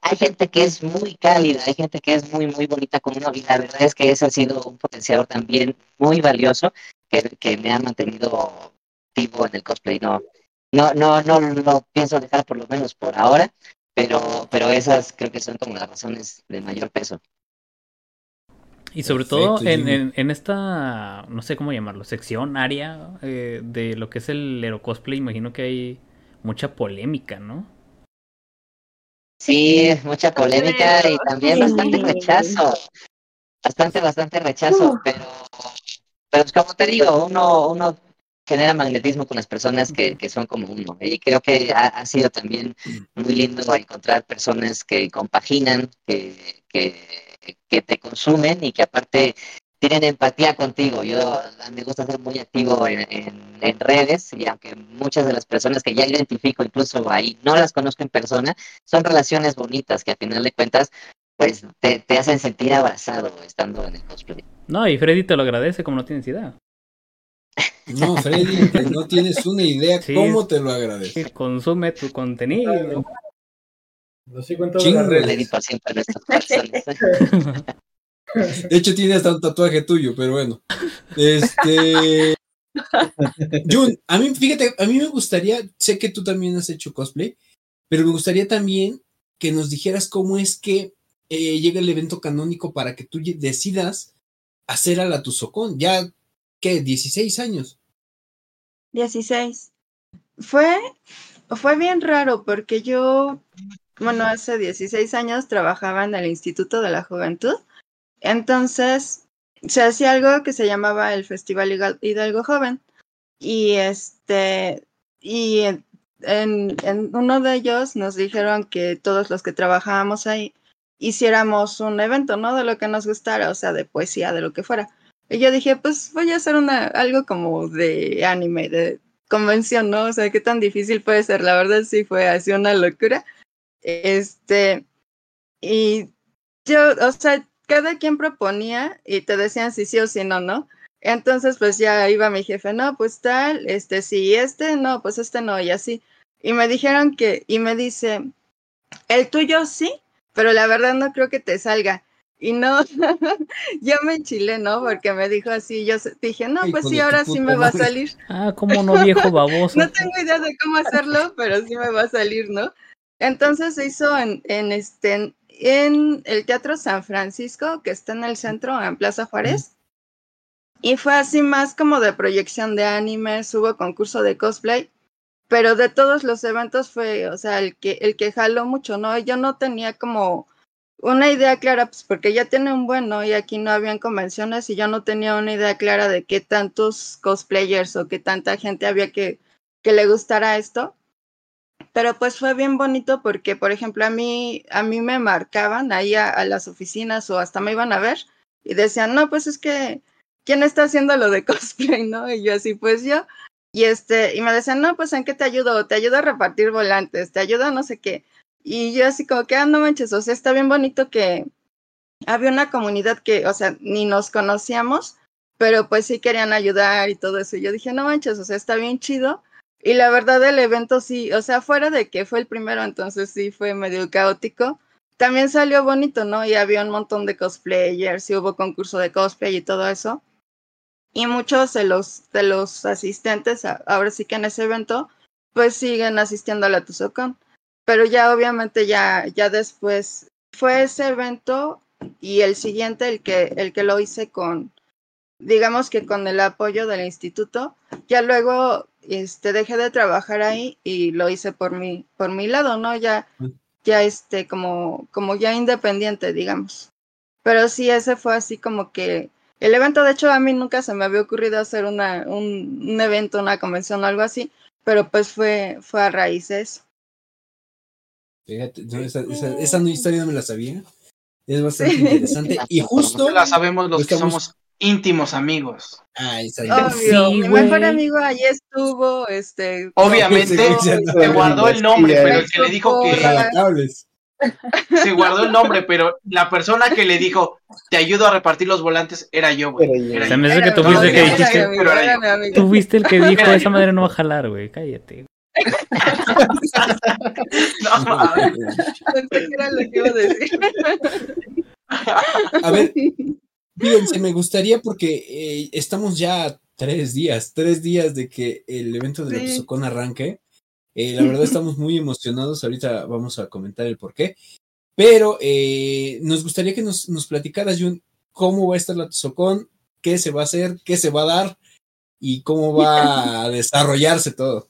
S10: Hay gente que es muy cálida, hay gente que es muy, muy bonita con uno, y la verdad es que ese ha sido un potenciador también muy valioso que, que me ha mantenido vivo en el cosplay. No, no, no, no lo pienso dejar por lo menos por ahora, pero, pero esas creo que son como las razones de mayor peso.
S2: Y sobre todo
S1: Perfecto,
S2: en,
S1: Jimmy.
S2: en, en esta, no sé cómo llamarlo, sección, área eh, de lo que es el Hero Cosplay, imagino que hay mucha polémica, ¿no?
S10: Sí, mucha polémica y también bastante rechazo. Bastante, bastante rechazo, pero, pero como te digo, uno, uno genera magnetismo con las personas que, que son como uno. Y creo que ha, ha sido también muy lindo encontrar personas que compaginan, que, que, que te consumen y que aparte tienen empatía contigo. Yo me gusta ser muy activo en, en, en, redes y aunque muchas de las personas que ya identifico incluso ahí no las conozco en persona, son relaciones bonitas que a final de cuentas pues te, te hacen sentir abrazado estando en el cosplay.
S2: No, y Freddy te lo agradece como no tienes idea.
S1: No, Freddy, pues no tienes una idea
S2: Sí,
S1: cómo te lo agradece.
S2: Consume tu contenido.
S10: A nuestras personas.
S1: De hecho, tiene hasta un tatuaje tuyo, pero bueno. Este. Jun, a mí, fíjate, a mí me gustaría, sé que tú también has hecho cosplay, pero me gustaría también que nos dijeras cómo es que eh, llega el evento canónico para que tú decidas hacer a la Tuzocón. Ya, ¿qué? 16 años.
S6: 16. Fue, fue bien raro porque yo, bueno, hace 16 años trabajaba en el Instituto de la Juventud. Entonces, se hacía algo que se llamaba el Festival Hidalgo Joven. Y este, y en, en uno de ellos nos dijeron que todos los que trabajábamos ahí hiciéramos un evento, ¿no? De lo que nos gustara, o sea, de poesía, de lo que fuera. Y yo dije, pues voy a hacer una, algo como de anime, de convención, ¿no? O sea, qué tan difícil puede ser. La verdad sí fue así una locura. Este, y yo, o sea, cada quien proponía y te decían si sí o si no, ¿no? Entonces, pues ya iba mi jefe, no, pues tal, este sí, este, no, pues este no, y así. Y me dijeron que, y me dice, el tuyo sí, pero la verdad no creo que te salga. Y no, yo me enchilé, ¿no? Porque me dijo así, yo dije, no, pues sí, ahora sí me va a salir.
S2: Ah, cómo no, viejo baboso.
S6: No tengo idea de cómo hacerlo, pero sí me va a salir, ¿no? Entonces se hizo en, en, este, en el Teatro San Francisco, que está en el centro, en Plaza Juárez. Y fue así más como de proyección de animes, hubo concurso de cosplay, pero de todos los eventos fue, o sea, el que, el que jaló mucho, ¿no? Yo no tenía como una idea clara, pues porque ya tiene un buen. Y aquí no habían convenciones y yo no tenía una idea clara de qué tantos cosplayers o qué tanta gente había que, que le gustara esto. Pero pues fue bien bonito porque, por ejemplo, a mí, a mí me marcaban ahí a, a las oficinas o hasta me iban a ver y decían, no, pues es que, ¿quién está haciendo lo de cosplay, no? Y yo así, pues yo. Y este, y me decían, no, pues ¿en qué te ayudo? Te ayudo a repartir volantes, te ayudo a no sé qué. Y yo así como que, ah, no manches, o sea, está bien bonito que había una comunidad que, o sea, ni nos conocíamos, pero pues sí querían ayudar y todo eso. Y yo dije, no manches, o sea, está bien chido. Y la verdad el evento sí, o sea, fuera de que fue el primero, entonces sí fue medio caótico. También salió bonito, ¿no? Y había un montón de cosplayers, y hubo concurso de cosplay y todo eso. Y muchos de los, de los asistentes, ahora sí que en ese evento, pues siguen asistiendo a la Tuzocon. Pero ya obviamente ya, ya después fue ese evento y el siguiente el que, el que lo hice con, digamos que con el apoyo del instituto. Ya luego este, dejé de trabajar ahí y lo hice por mi, por mi lado, ¿no? Ya, ya este, como, como ya independiente, digamos. Pero sí, ese fue así como que el evento, de hecho, a mí nunca se me había ocurrido hacer una, un, un evento, una convención o algo así, pero pues fue, fue a raíz de eso.
S1: Fíjate, no, esa, esa, esa no- historia no me la sabía. Es bastante interesante. Y justo.
S9: La sabemos los que
S1: estamos-
S9: somos íntimos amigos.
S1: Ah, esa
S6: Obvio,
S2: Sí,
S6: mi
S2: güey.
S6: mejor amigo ahí estuvo, este.
S9: Obviamente
S1: sí, sí,
S9: se guardó el nombre, pero el que le dijo que se guardó el nombre, pero la persona que le dijo te ayudo a repartir los volantes era yo, güey.
S8: Era yo.
S9: Era
S2: Se
S9: yo.
S2: me hace que tú fuiste el que dijiste. Tú fuiste el que dijo esa madre no va a jalar, güey. Cállate.
S9: No, mames.
S6: Pensé que era lo que iba a decir.
S1: A ver, fíjense, me gustaría porque eh, estamos ya a tres días, tres días de que el evento de la
S6: Sí.
S1: Tuzocón arranque. Eh, la verdad estamos muy emocionados, ahorita vamos a comentar el por qué. Pero eh, nos gustaría que nos, nos platicaras, Jun, cómo va a estar la Tuzocón, qué se va a hacer, qué se va a dar y cómo va a desarrollarse todo.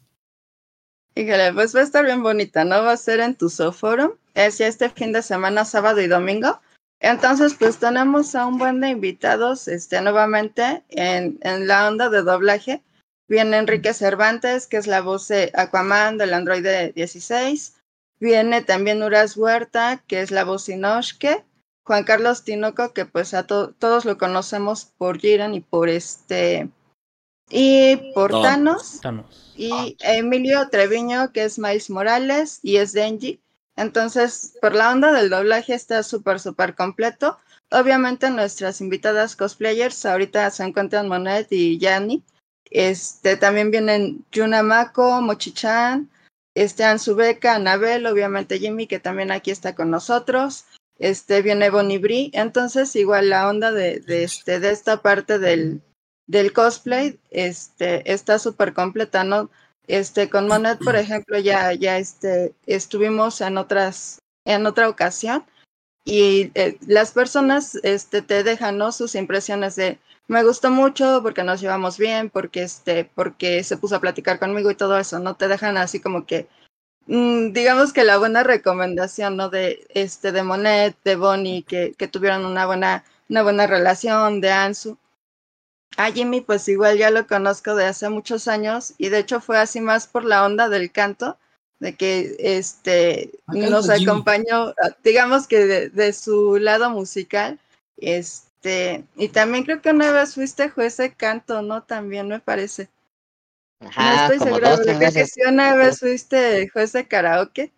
S6: Híjole, pues va a estar bien bonita, ¿no? Va a ser en tu Forum. Es ya este fin de semana, sábado y domingo. Entonces, pues tenemos a un buen de invitados, este, nuevamente en, en la onda de doblaje. Viene Enrique Cervantes, que es la voz de Aquaman del Android 16. Viene también Uras Huerta, que es la voz Inoshke. Juan Carlos Tinoco, que pues a to- todos lo conocemos por Jiren y por este y por
S1: Thanos.
S6: Thanos
S2: Thanos.
S6: y Emilio Treviño, que es Miles Morales y es Denji. Entonces, por la onda del doblaje está súper, súper completo. Obviamente nuestras invitadas cosplayers ahorita se encuentran Monet y Yanni. Este, también vienen Yuna Mako, Mochichan, este, Anzubeka, Anabel, obviamente Jimmy, que también aquí está con nosotros. Este, viene Bonnie Brie. Entonces, igual la onda de, de, este, de esta parte del, del cosplay este, está súper completa, ¿no? Este, con Monet, por ejemplo, ya, ya este, estuvimos en otras, en otra ocasión y eh, las personas este, te dejan ¿no? sus impresiones de me gustó mucho porque nos llevamos bien, porque este, porque se puso a platicar conmigo y todo eso, no te dejan así como que mm, digamos que la buena recomendación, ¿no? De este, de Monet, de Bonnie, que, que tuvieron una buena, una buena relación, de Ansu. A Jimmy, pues igual ya lo conozco de hace muchos años y de hecho fue así más por la onda del canto, de que este
S1: Ah,
S6: nos acompañó, ah, digamos que de, de su lado musical, este, y también creo que una vez fuiste juez de canto, ¿no? También me parece. No
S10: Ajá,
S6: estoy
S10: como
S6: segura, pero creo que sí una vez fuiste juez de karaoke.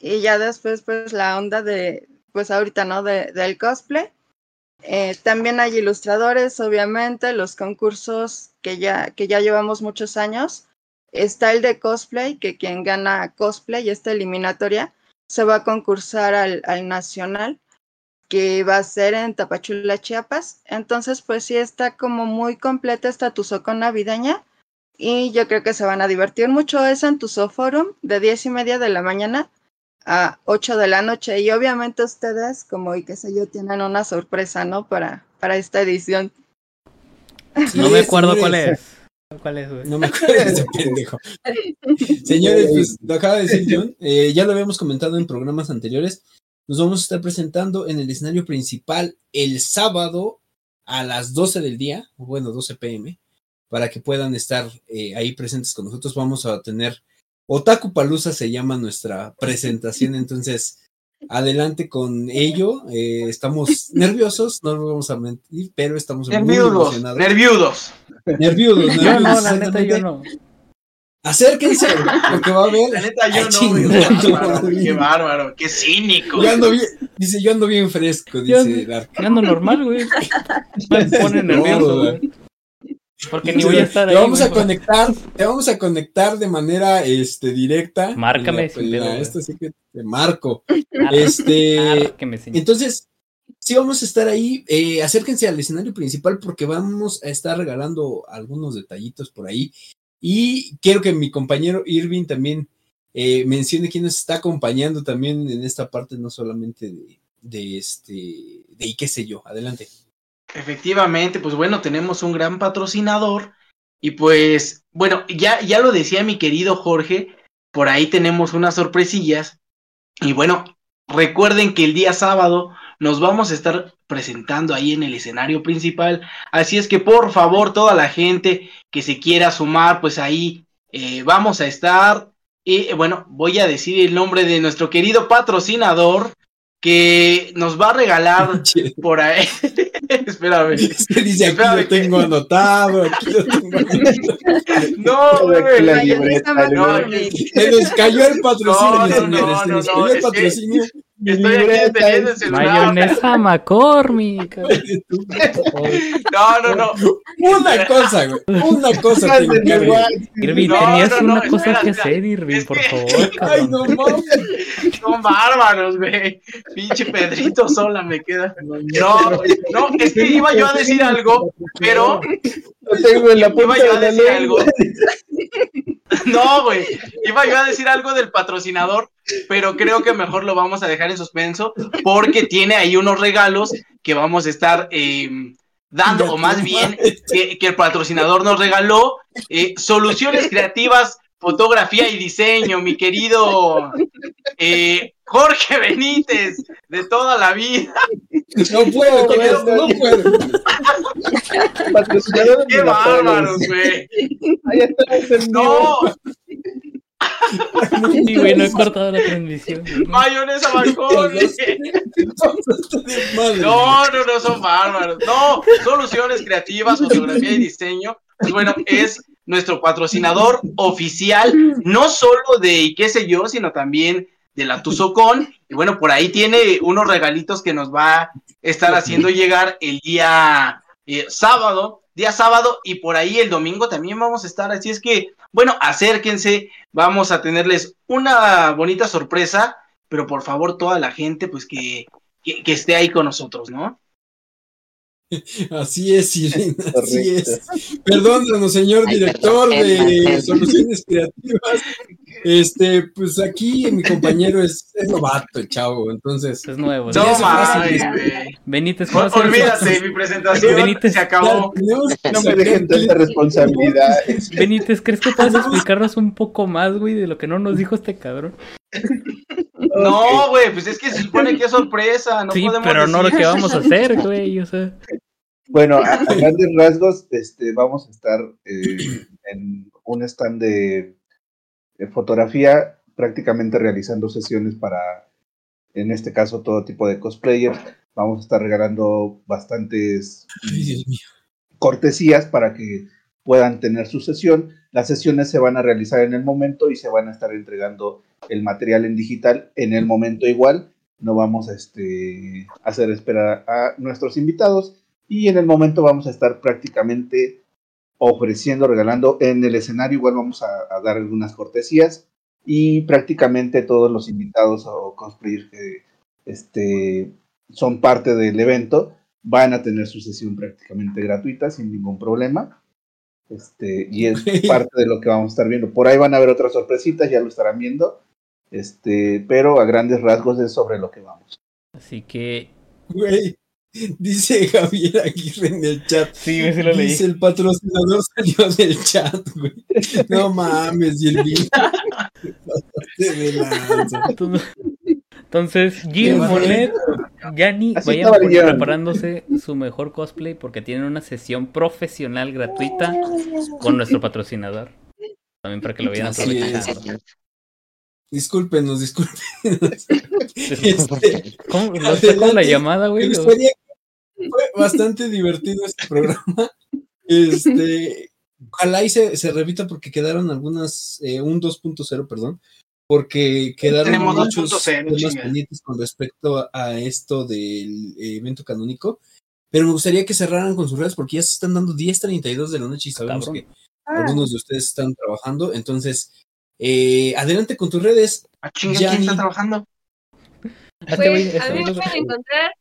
S6: Y ya después, pues, la onda de, pues ahorita, ¿no? De, del cosplay. Eh, también hay ilustradores, obviamente, los concursos que ya, que ya llevamos muchos años. Está el de cosplay, que quien gana cosplay, esta eliminatoria, se va a concursar al, al nacional, que va a ser en Tapachula, Chiapas. Entonces, pues sí está como muy completa esta Tuzocón navideña y yo creo que se van a divertir mucho. Es en Tuzoforum de 10 y media de la mañana a 8 de la noche y obviamente ustedes, como y qué sé yo, tienen una sorpresa, ¿no? Para, para esta edición.
S2: No me
S1: Sí,
S2: acuerdo cuál es. ¿Cuál es, güey?
S1: No me acuerdo de ese pendejo. Señores, pues lo acaba de decir John. eh, ya lo habíamos comentado en programas anteriores. Nos vamos a estar presentando en el escenario principal el sábado a las 12 del día, o bueno, 12 pm, para que puedan estar eh, ahí presentes con nosotros. Vamos a tener Otaku Palusa se llama nuestra presentación, entonces adelante con ello. eh, estamos nerviosos, no lo vamos a mentir, pero estamos muy
S9: Nerviudos,
S1: emocionados.
S9: nerviudos.
S1: Nerviudos,
S2: no, la neta, yo no.
S1: Acérquense, porque va a haber.
S9: La neta, yo no, Qué bárbaro, qué bárbaro, qué cínico.
S1: Yo ando bien, dice, yo ando bien fresco, dice el arca.
S2: yo ando normal, güey. Me pone nervioso, güey. Porque ni voy a estar
S1: te
S2: ahí.
S1: vamos a conectar, te vamos a conectar de manera este directa.
S2: Márcame
S1: la- sí que te marco.
S2: Ar-
S1: Este,
S2: ar- que me señale.
S1: entonces, sí vamos a estar ahí. eh, acérquense al escenario principal porque vamos a estar regalando algunos detallitos por ahí. Y quiero que mi compañero Irving también eh, mencione quién nos está acompañando también en esta parte, no solamente de, de este, de y qué sé yo. Adelante.
S9: Efectivamente, pues bueno, tenemos un gran patrocinador y pues bueno, ya, ya lo decía mi querido Jorge, por ahí tenemos unas sorpresillas y bueno, recuerden que el día sábado nos vamos a estar presentando ahí en el escenario principal, así es que por favor toda la gente que se quiera sumar, pues ahí eh, vamos a estar y eh, bueno, voy a decir el nombre de nuestro querido patrocinador que nos va a regalar por ahí. Espérame.
S1: Es que dice aquí
S9: Espérame,
S1: lo tengo anotado, aquí lo tengo anotado.
S9: No, güey.
S8: La libreta, la
S6: McCormick.
S1: Se nos cayó el patrocinio,
S9: No, no,
S1: señores,
S9: no,
S1: se
S9: no,
S1: nos
S9: no,
S1: cayó el
S9: es que-
S1: patrocinio.
S9: Estoy aquí teniendo el celular.
S2: Mayonesa McCormick.
S9: No, no, no.
S1: Una cosa, güey, una cosa
S9: No,
S2: tenías
S9: no, no,
S2: una cosa
S9: espera,
S2: que
S9: espera.
S2: hacer, Irving,
S9: Es
S2: por
S9: que-
S2: favor.
S1: Ay, no mames.
S9: Son bárbaros, güey. Pinche Pedrito sola me queda. No, no, es que iba yo a decir algo, pero
S8: Lo tengo en la
S9: iba yo a decir algo. No, güey. Iba yo a decir algo del patrocinador, pero creo que mejor lo vamos a dejar en suspenso porque tiene ahí unos regalos que vamos a estar eh, dando, o más bien que, que el patrocinador nos regaló. eh, soluciones creativas, fotografía y diseño, mi querido eh, Jorge Benítez, de toda la vida.
S1: No puedo con esto, no puedo.
S8: Patrocinador de
S9: ¡Qué bárbaros, güey!
S8: Ahí vivo.
S9: No,
S2: Sí, güey, no he cortado la transmisión.
S9: Mayonesa Marconi. No, no, no son bárbaros. No, soluciones creativas, fotografía y diseño. Pues bueno, es nuestro patrocinador oficial, no solo de y qué sé yo, sino también de la Tuzocon. Y bueno, por ahí tiene unos regalitos que nos va a estar haciendo llegar el día eh, sábado, día sábado, y por ahí el domingo también vamos a estar. Así es que, bueno, acérquense, vamos a tenerles una bonita sorpresa, pero por favor, toda la gente, pues que, que, que esté ahí con nosotros, ¿no?
S1: Así es, Irene, así es. Perdónanos, señor director de. Soluciones Creativas. Este, pues aquí mi compañero es, es novato, chavo, entonces.
S2: Es nuevo.
S9: No mames.
S2: Benítez,
S9: Ol-
S2: ¿cómo se
S9: Olvídate, mi presentación
S2: Benítez.
S9: se acabó.
S8: No me dejen tanta responsabilidad.
S2: Benítez, ¿crees que puedes explicarnos un poco más, güey, de lo que no nos dijo este cabrón?
S9: No, güey, pues es que se supone que es sorpresa. No
S2: sí,
S9: podemos
S2: pero no lo que vamos a hacer, güey, o sea.
S8: Bueno, a, a grandes rasgos, este, vamos a estar eh, en un stand de, de fotografía, prácticamente realizando sesiones para, en este caso, todo tipo de cosplayers. Vamos a estar regalando bastantes
S1: Ay,
S8: cortesías para que puedan tener su sesión. Las sesiones se van a realizar en el momento y se van a estar entregando el material en digital en el momento igual. No vamos a este, hacer esperar a nuestros invitados y en el momento vamos a estar prácticamente ofreciendo, regalando en el escenario. Igual vamos a, a dar algunas cortesías y prácticamente todos los invitados o cosplayers que este, son parte del evento van a tener su sesión prácticamente gratuita sin ningún problema. Este, y es parte de lo que vamos a estar viendo. Por ahí van a haber otras sorpresitas, ya lo estarán viendo. Este, pero a grandes rasgos es sobre lo que vamos.
S2: Así que.
S1: Güey, dice Javier Aguirre en el chat.
S2: Sí, sí lo leí.
S1: Dice el patrocinador salió del chat, güey. No mames, y el. Se.
S2: Entonces, Jim. Monet, Yanni, vayan preparándose su mejor cosplay porque tienen una sesión profesional gratuita con nuestro patrocinador. También para que lo vayan aprovechando.
S1: Discúlpenos, discúlpenos. Este,
S2: ¿Cómo? ¿No con la
S1: Adelante.
S2: llamada,
S1: Me
S2: güey?
S1: gustaría fue bastante divertido este programa. Este, ojalá y se, se repita porque quedaron algunas, eh, un 2.0, perdón, porque quedaron
S9: Tenemos
S1: muchos
S9: 2.0,
S1: temas pendientes con respecto a, a esto del eh, evento canónico. Pero me gustaría que cerraran con sus redes porque ya se están dando 10.32 de la noche y sabemos
S2: Cabrón.
S1: que algunos de ustedes están trabajando. Entonces, eh, adelante con tus redes.
S9: Ah, chinga, ¿quién está trabajando?
S3: Pues a mí me pueden encontrar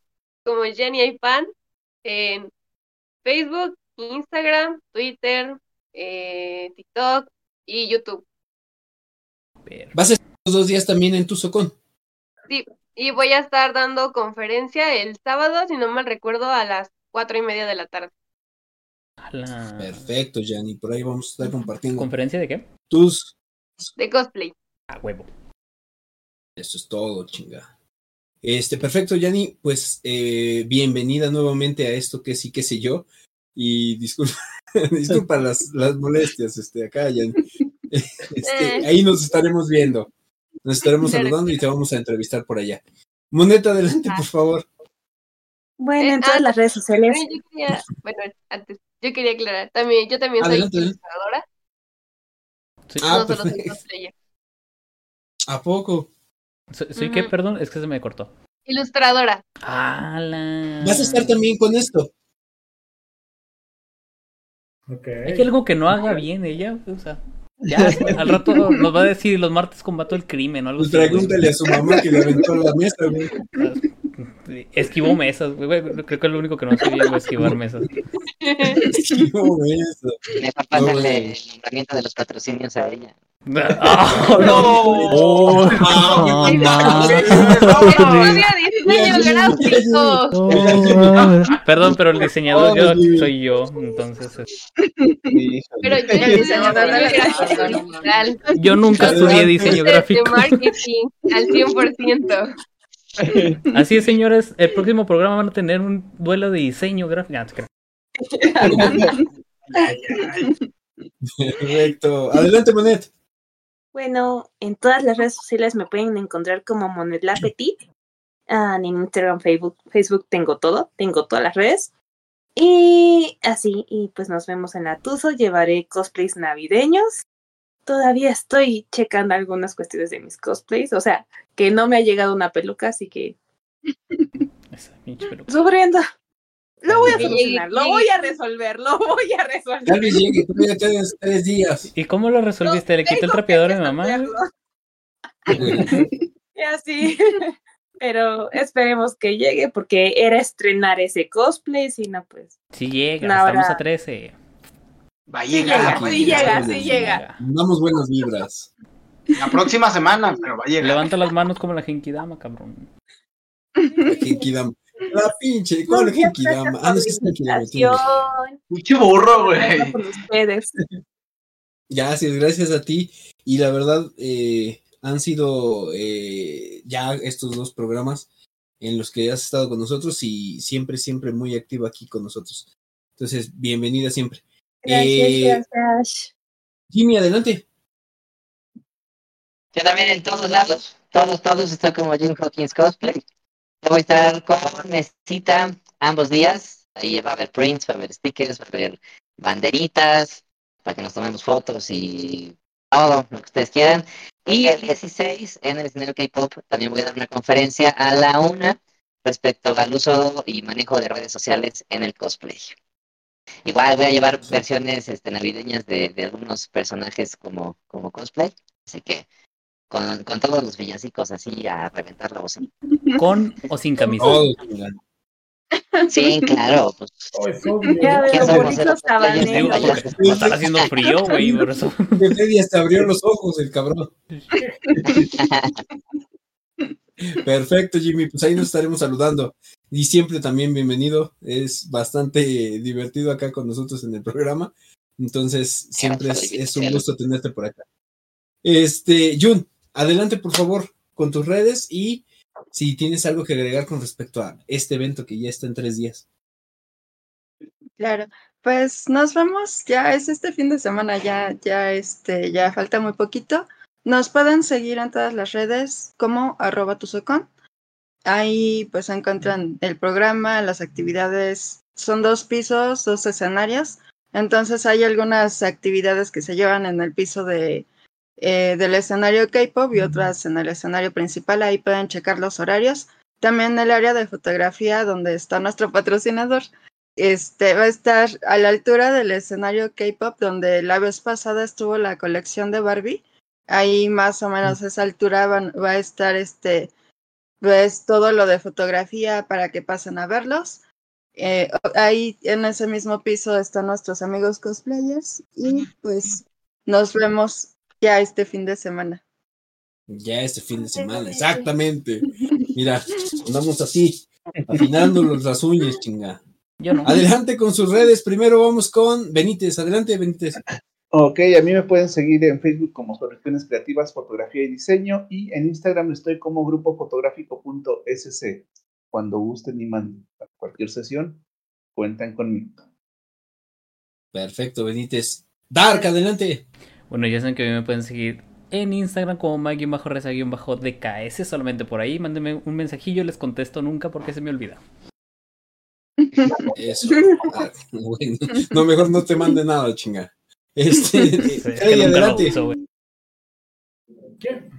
S3: como Jenny Aipan en Facebook, Instagram, Twitter, eh, TikTok y YouTube.
S1: Vas a estar los dos días también en tu socón.
S3: Y voy a estar dando conferencia el sábado, si no mal recuerdo, a las cuatro y media de la tarde.
S2: Ala.
S1: Perfecto, Yanni. Por ahí vamos a estar compartiendo
S2: ¿Conferencia de qué?
S1: tus.
S3: De cosplay.
S2: A huevo.
S1: Eso es todo, chinga. Este, perfecto, Yanni. Pues eh, bienvenida nuevamente a esto que sí que sé yo. Y disculpa, disculpa las, las molestias, este, acá, Yanni. Este,
S3: Eh.
S1: ahí nos estaremos viendo. Nos estaremos saludando y te vamos a entrevistar por allá. Moneta, adelante, por favor.
S4: Bueno,
S3: Eh,
S4: en todas
S3: ah,
S4: las redes sociales.
S3: Bueno, yo quería, bueno, antes, yo quería aclarar, también, yo también soy
S1: Adelante, adelante.
S3: ilustradora,
S2: Sí.
S1: Ah,
S3: soy
S1: perfecto.
S3: cosplayer.
S1: ¿A poco?
S2: ¿Soy, soy qué?
S3: Ujú.
S2: Perdón, es que se me cortó.
S3: Ilustradora.
S2: ¡Hala!
S1: ¿Vas a estar también con esto?
S5: Ok.
S2: Hay algo que no haga bien ella, o sea. Ya, al rato nos va a decir los martes combato el crimen o algo
S1: Pues
S2: así. güey.
S1: pregúntale a su mamá que le aventó la mesa, güey.
S2: Esquivó mesas, güey. güey, Creo que es lo único que no sé bien, güey, esquivar mesas.
S1: Esquivó eso.
S10: Mejor
S1: No,
S10: el nombramiento de los patrocinios a ella.
S2: ¡Ah,
S9: No.
S2: ¡Oh!
S3: Estudio diseño gráfico.
S2: Oh, Perdón, pero el diseñador yo soy yo, entonces es-
S8: Híjole.
S3: Pero yo
S6: El diseñador
S2: yo nunca estudié diseño gráfico.
S3: al 100%.
S2: Así es, señores, el próximo programa van a tener un duelo de diseño gráfico.
S1: Perfecto. Adelante, Monet.
S4: Bueno, en todas las redes sociales me pueden encontrar como Monedla Petit. Ah, en Instagram, Facebook, Facebook tengo todo, tengo todas las redes. Y así, y pues nos vemos en la Tuzo. Llevaré cosplays navideños. Todavía estoy checando algunas cuestiones de mis cosplays. O sea, que no me ha llegado una peluca, así que
S2: Esa pinche peluca.
S4: sufriendo. Lo voy a solucionar, lo voy a resolver, lo voy a
S1: Tal
S4: resolver.
S1: vez llegue, todavía tienes tres días.
S2: ¿Y cómo lo resolviste? ¿Le quité el trapeador a mi mamá?
S4: Y así. Pero esperemos que llegue porque era estrenar ese cosplay, si no, pues.
S2: Sí llega,
S4: No,
S2: estamos
S4: ahora-
S2: a 13.
S9: Va a llegar.
S4: llega, sí llega, sí llega.
S1: Damos buenas vibras.
S9: La próxima semana, pero va a llegar.
S2: Levanta las manos como la Genkidama, cabrón.
S1: La Genkidama. La pinche, ¿cuál Genkidama? Ah, no, es que es Genkidama.
S9: Pinche burro, güey.
S4: Con ustedes.
S1: Gracias, gracias a ti. Y la verdad, eh, han sido eh, ya estos dos programas en los que has estado con nosotros y siempre, siempre muy activa aquí con nosotros. Entonces, bienvenida siempre.
S4: Gracias,
S1: Eh,
S4: gracias.
S1: Jimmy, adelante.
S10: Yo también en todos lados, todos, todos estoy como Jim Hawkins Cosplay. Yo voy a estar con Mesita ambos días. Ahí va a haber prints, va a haber stickers, va a haber banderitas para que nos tomemos fotos y todo lo que ustedes quieran. Y el 16 en el escenario K-pop también voy a dar una conferencia a la una respecto al uso y manejo de redes sociales en el cosplay. Igual voy a llevar versiones este, navideñas de, de algunos personajes como, como cosplay. Así que con, con todos los villancicos así a reventar la bocina.
S2: ¿Con o sin camisa?
S10: Sí, claro. Pues,
S5: Oh,
S2: a estar haciendo frío, güey.
S1: De Freddy hasta abrió los ojos, el cabrón. Perfecto, Jimmy. Pues ahí nos estaremos saludando. Y siempre también bienvenido. Es bastante divertido acá con nosotros en el programa. Entonces, siempre es, es un gusto tenerte por acá. Este, Jun, adelante por favor con tus redes y si tienes algo que agregar con respecto a este evento que ya está en tres días.
S6: Claro, pues nos vemos, ya es este fin de semana, ya, ya, este, ya falta muy poquito. Nos pueden seguir en todas las redes como arroba tusocon. Ahí pues encuentran el programa, las actividades, son dos pisos, dos escenarios. Entonces hay algunas actividades que se llevan en el piso de, eh, del escenario K-pop y otras en el escenario principal. Ahí pueden checar los horarios. También el área de fotografía donde está nuestro patrocinador este va a estar a la altura del escenario K-pop donde la vez pasada estuvo la colección de Barbie. Ahí más o menos a esa altura van- va a estar este pues todo lo de fotografía para que pasen a verlos. Eh, ahí en ese mismo piso están nuestros amigos cosplayers y pues nos vemos ya este fin de semana.
S1: Ya este fin de semana, exactamente. Mira, andamos así, afinándonos las uñas, chinga.
S2: Yo no.
S1: Adelante con sus redes. Primero vamos con Benítez. Adelante, Benítez.
S8: Ok, a mí me pueden seguir en Facebook como Correcciones Creativas, Fotografía y Diseño y en Instagram estoy como grupofotográfico.sc. Cuando gusten y manden para cualquier sesión, cuentan conmigo.
S1: Perfecto, Benítez. Dark, adelante.
S2: Bueno, ya saben que a mí me pueden seguir en Instagram como Mike-Reza-DKS, solamente por ahí. Mándenme un mensajillo, les contesto nunca porque se me olvida.
S1: Eso. Ah, bueno. No, mejor no te mande nada, chinga. Este,
S2: Sí, es que
S1: Freddy,
S2: nunca lo
S1: adelante.
S2: uso, güey.
S5: ¿Qué?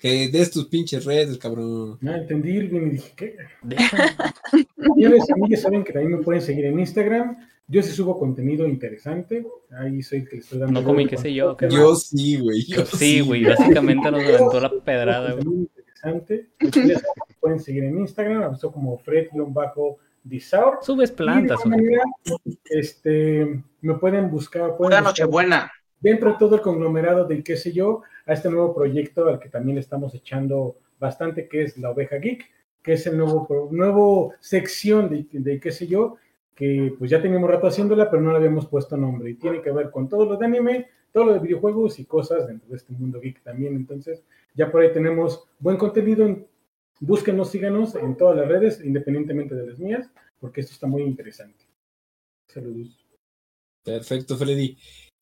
S1: Que des tus pinches redes, cabrón.
S5: No entendí, y dije, ¿qué? Señores, a mí ya saben que también me pueden seguir en Instagram. Yo sí subo contenido interesante. Ahí soy el que le estoy dando.
S2: No comí, qué sé yo, qué.
S1: Yo sí, güey. yo
S2: Sí, güey, básicamente nos aventó la pedrada, güey.
S5: Interesante. Ustedes me pueden seguir en Instagram. Estoy como Fred-Disaur.
S2: Subes
S5: Y de
S2: plantas, güey.
S5: manera, este, me pueden buscar. Pueden buscar
S9: Nochebuena.
S5: dentro de todo el conglomerado de qué sé yo, a este nuevo proyecto al que también estamos echando bastante, que es la oveja geek, que es el nuevo, nuevo sección de, de qué sé yo, que pues ya teníamos rato haciéndola, pero no le habíamos puesto nombre. Y tiene que ver con todo lo de anime, todo lo de videojuegos y cosas dentro de este mundo geek también. Entonces, ya por ahí tenemos buen contenido. en- búsquenos, síganos en todas las redes, independientemente de las mías, porque esto está muy interesante. Saludos.
S1: Perfecto, Freddy.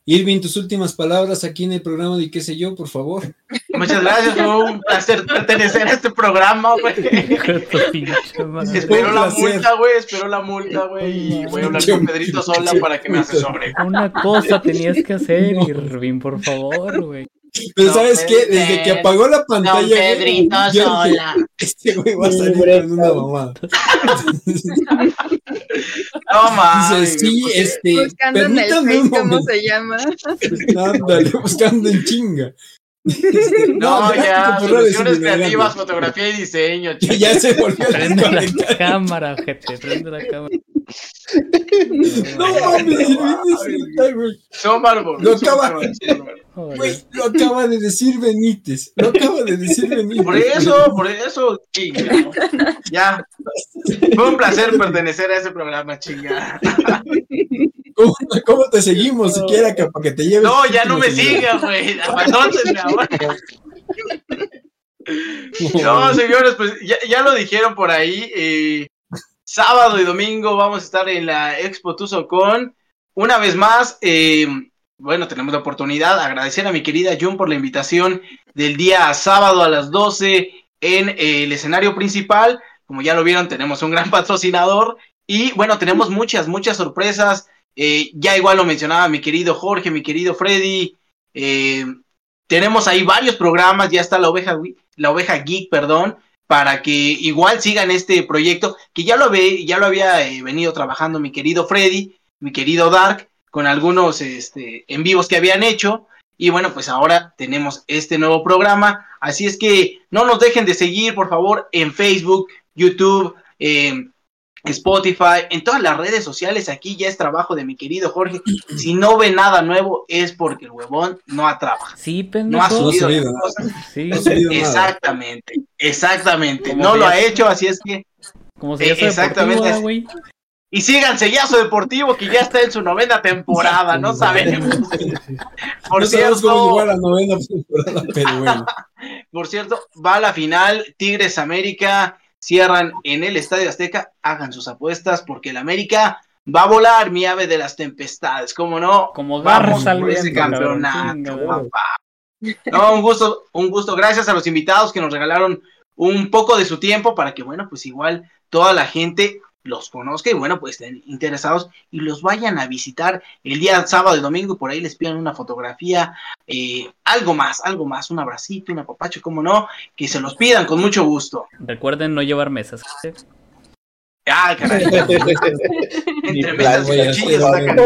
S1: Irving, tus últimas palabras aquí en el programa de qué sé yo, por favor.
S9: Muchas gracias, fue un placer pertenecer a este programa, güey. Espero la multa, güey, espero la multa, güey. Y voy a hablar con Pedrito Sola para que me asesore.
S2: Una cosa tenías que hacer, Irving, por favor, güey.
S1: Pero ¿sabes qué? Desde que apagó la pantalla.
S10: Don Pedrito
S1: yo dije,
S10: Sola.
S1: este güey va a salir con una mamada.
S9: No mames.
S1: Dice, sí, este.
S6: Buscando en el Face cómo se llama.
S1: Ándale, buscando en chinga. Este,
S9: No, ya,
S1: correo de
S9: soluciones creativas, fotografía y diseño,
S1: Ya, ya se volvió a
S2: Prende la cámara, gente, prende la cámara.
S1: No mames.
S9: Son bárbaros.
S1: Lo
S9: son
S1: acaba- lo acaba de decir Benítez. Lo acaba de decir Benítez.
S9: Por eso, por eso, chinga. Ya. Fue un placer pertenecer a ese programa, chinga.
S1: ¿Cómo, cómo te seguimos siquiera que, para que te lleves?
S9: No, ya no me sigas, güey. No, señores, pues ya, ya lo dijeron por ahí. eh, sábado y domingo vamos a estar en la Expo Tuzocon. Una vez más, eh, bueno, tenemos la oportunidad. Agradecer a mi querida Jun por la invitación del día sábado a las 12 en eh, el escenario principal. Como ya lo vieron, tenemos un gran patrocinador. Y bueno, tenemos muchas, muchas sorpresas. Eh, ya igual lo mencionaba mi querido Jorge, mi querido Freddy. Tenemos ahí varios programas, ya está la oveja, la oveja geek, perdón, para que igual sigan este proyecto, que ya lo, ve, ya lo había eh, venido trabajando mi querido Freddy, mi querido Dark, con algunos este, en vivos que habían hecho. Y bueno, pues ahora tenemos este nuevo programa. Así es que no nos dejen de seguir, por favor, en Facebook, YouTube, eh, Spotify, en todas las redes sociales. Aquí ya es trabajo de mi querido Jorge. Si no ve nada nuevo, es porque el huevón no ha trabajado.
S2: Sí,
S9: No ha
S2: pendejo.
S9: subido
S1: subido
S9: las
S1: nada.
S9: cosas.
S2: Sí,
S1: No ha subido nada.
S9: Exactamente, exactamente.
S2: Como
S9: No
S2: si
S9: lo
S2: ya-
S9: ha hecho, así es que.
S2: como si
S9: Eh,
S2: ya
S9: exactamente.
S2: deportivo, güey.
S9: Y sigan Sellazo Deportivo, que ya está en su novena temporada, no sabemos. Por
S1: no sabemos cómo
S9: cierto,
S1: la novena temporada, pero bueno.
S9: por cierto, va a la final, Tigres América, cierran en el Estadio Azteca, hagan sus apuestas, porque el América va a volar, mi ave de las tempestades, ¿cómo no?
S2: Como
S9: Vamos por ese
S2: viento,
S9: campeonato, papá. No, un gusto, un gusto. Gracias a los invitados que nos regalaron un poco de su tiempo para que, bueno, pues igual toda la gente los conozca y, bueno, pues estén interesados y los vayan a visitar el día sábado y domingo y por ahí les pidan una fotografía, eh, algo más, algo más, un abracito, un apapacho, como no, que se los pidan con mucho gusto.
S2: Recuerden no llevar mesas.
S9: Ah, caray. Entre mesas y cuchillos, sacan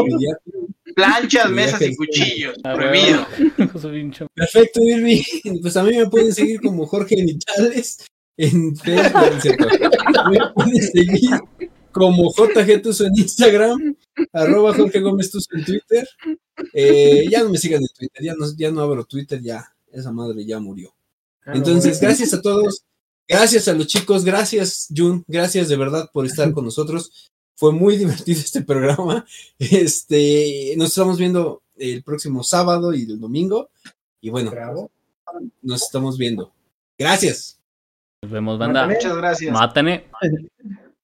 S9: planchas, mesas y cuchillos,
S2: A
S9: prohibido.
S1: Perfecto, Irving. Pues a mí me pueden seguir como Jorge Nichales en Facebook. no es cierto. Me pueden seguir como JG Tuso en Instagram, arroba Jorge Gómez Tuso en Twitter. Eh, ya no me sigan en Twitter, ya no, ya no abro Twitter, ya, esa madre ya murió. Entonces, gracias a todos, gracias a los chicos, gracias Jun, gracias de verdad por estar con nosotros. Fue muy divertido este programa. Este, nos estamos viendo el próximo sábado y el domingo. Y bueno, nos estamos viendo. Gracias.
S2: Nos vemos, banda.
S9: Muchas gracias.
S2: Mátane.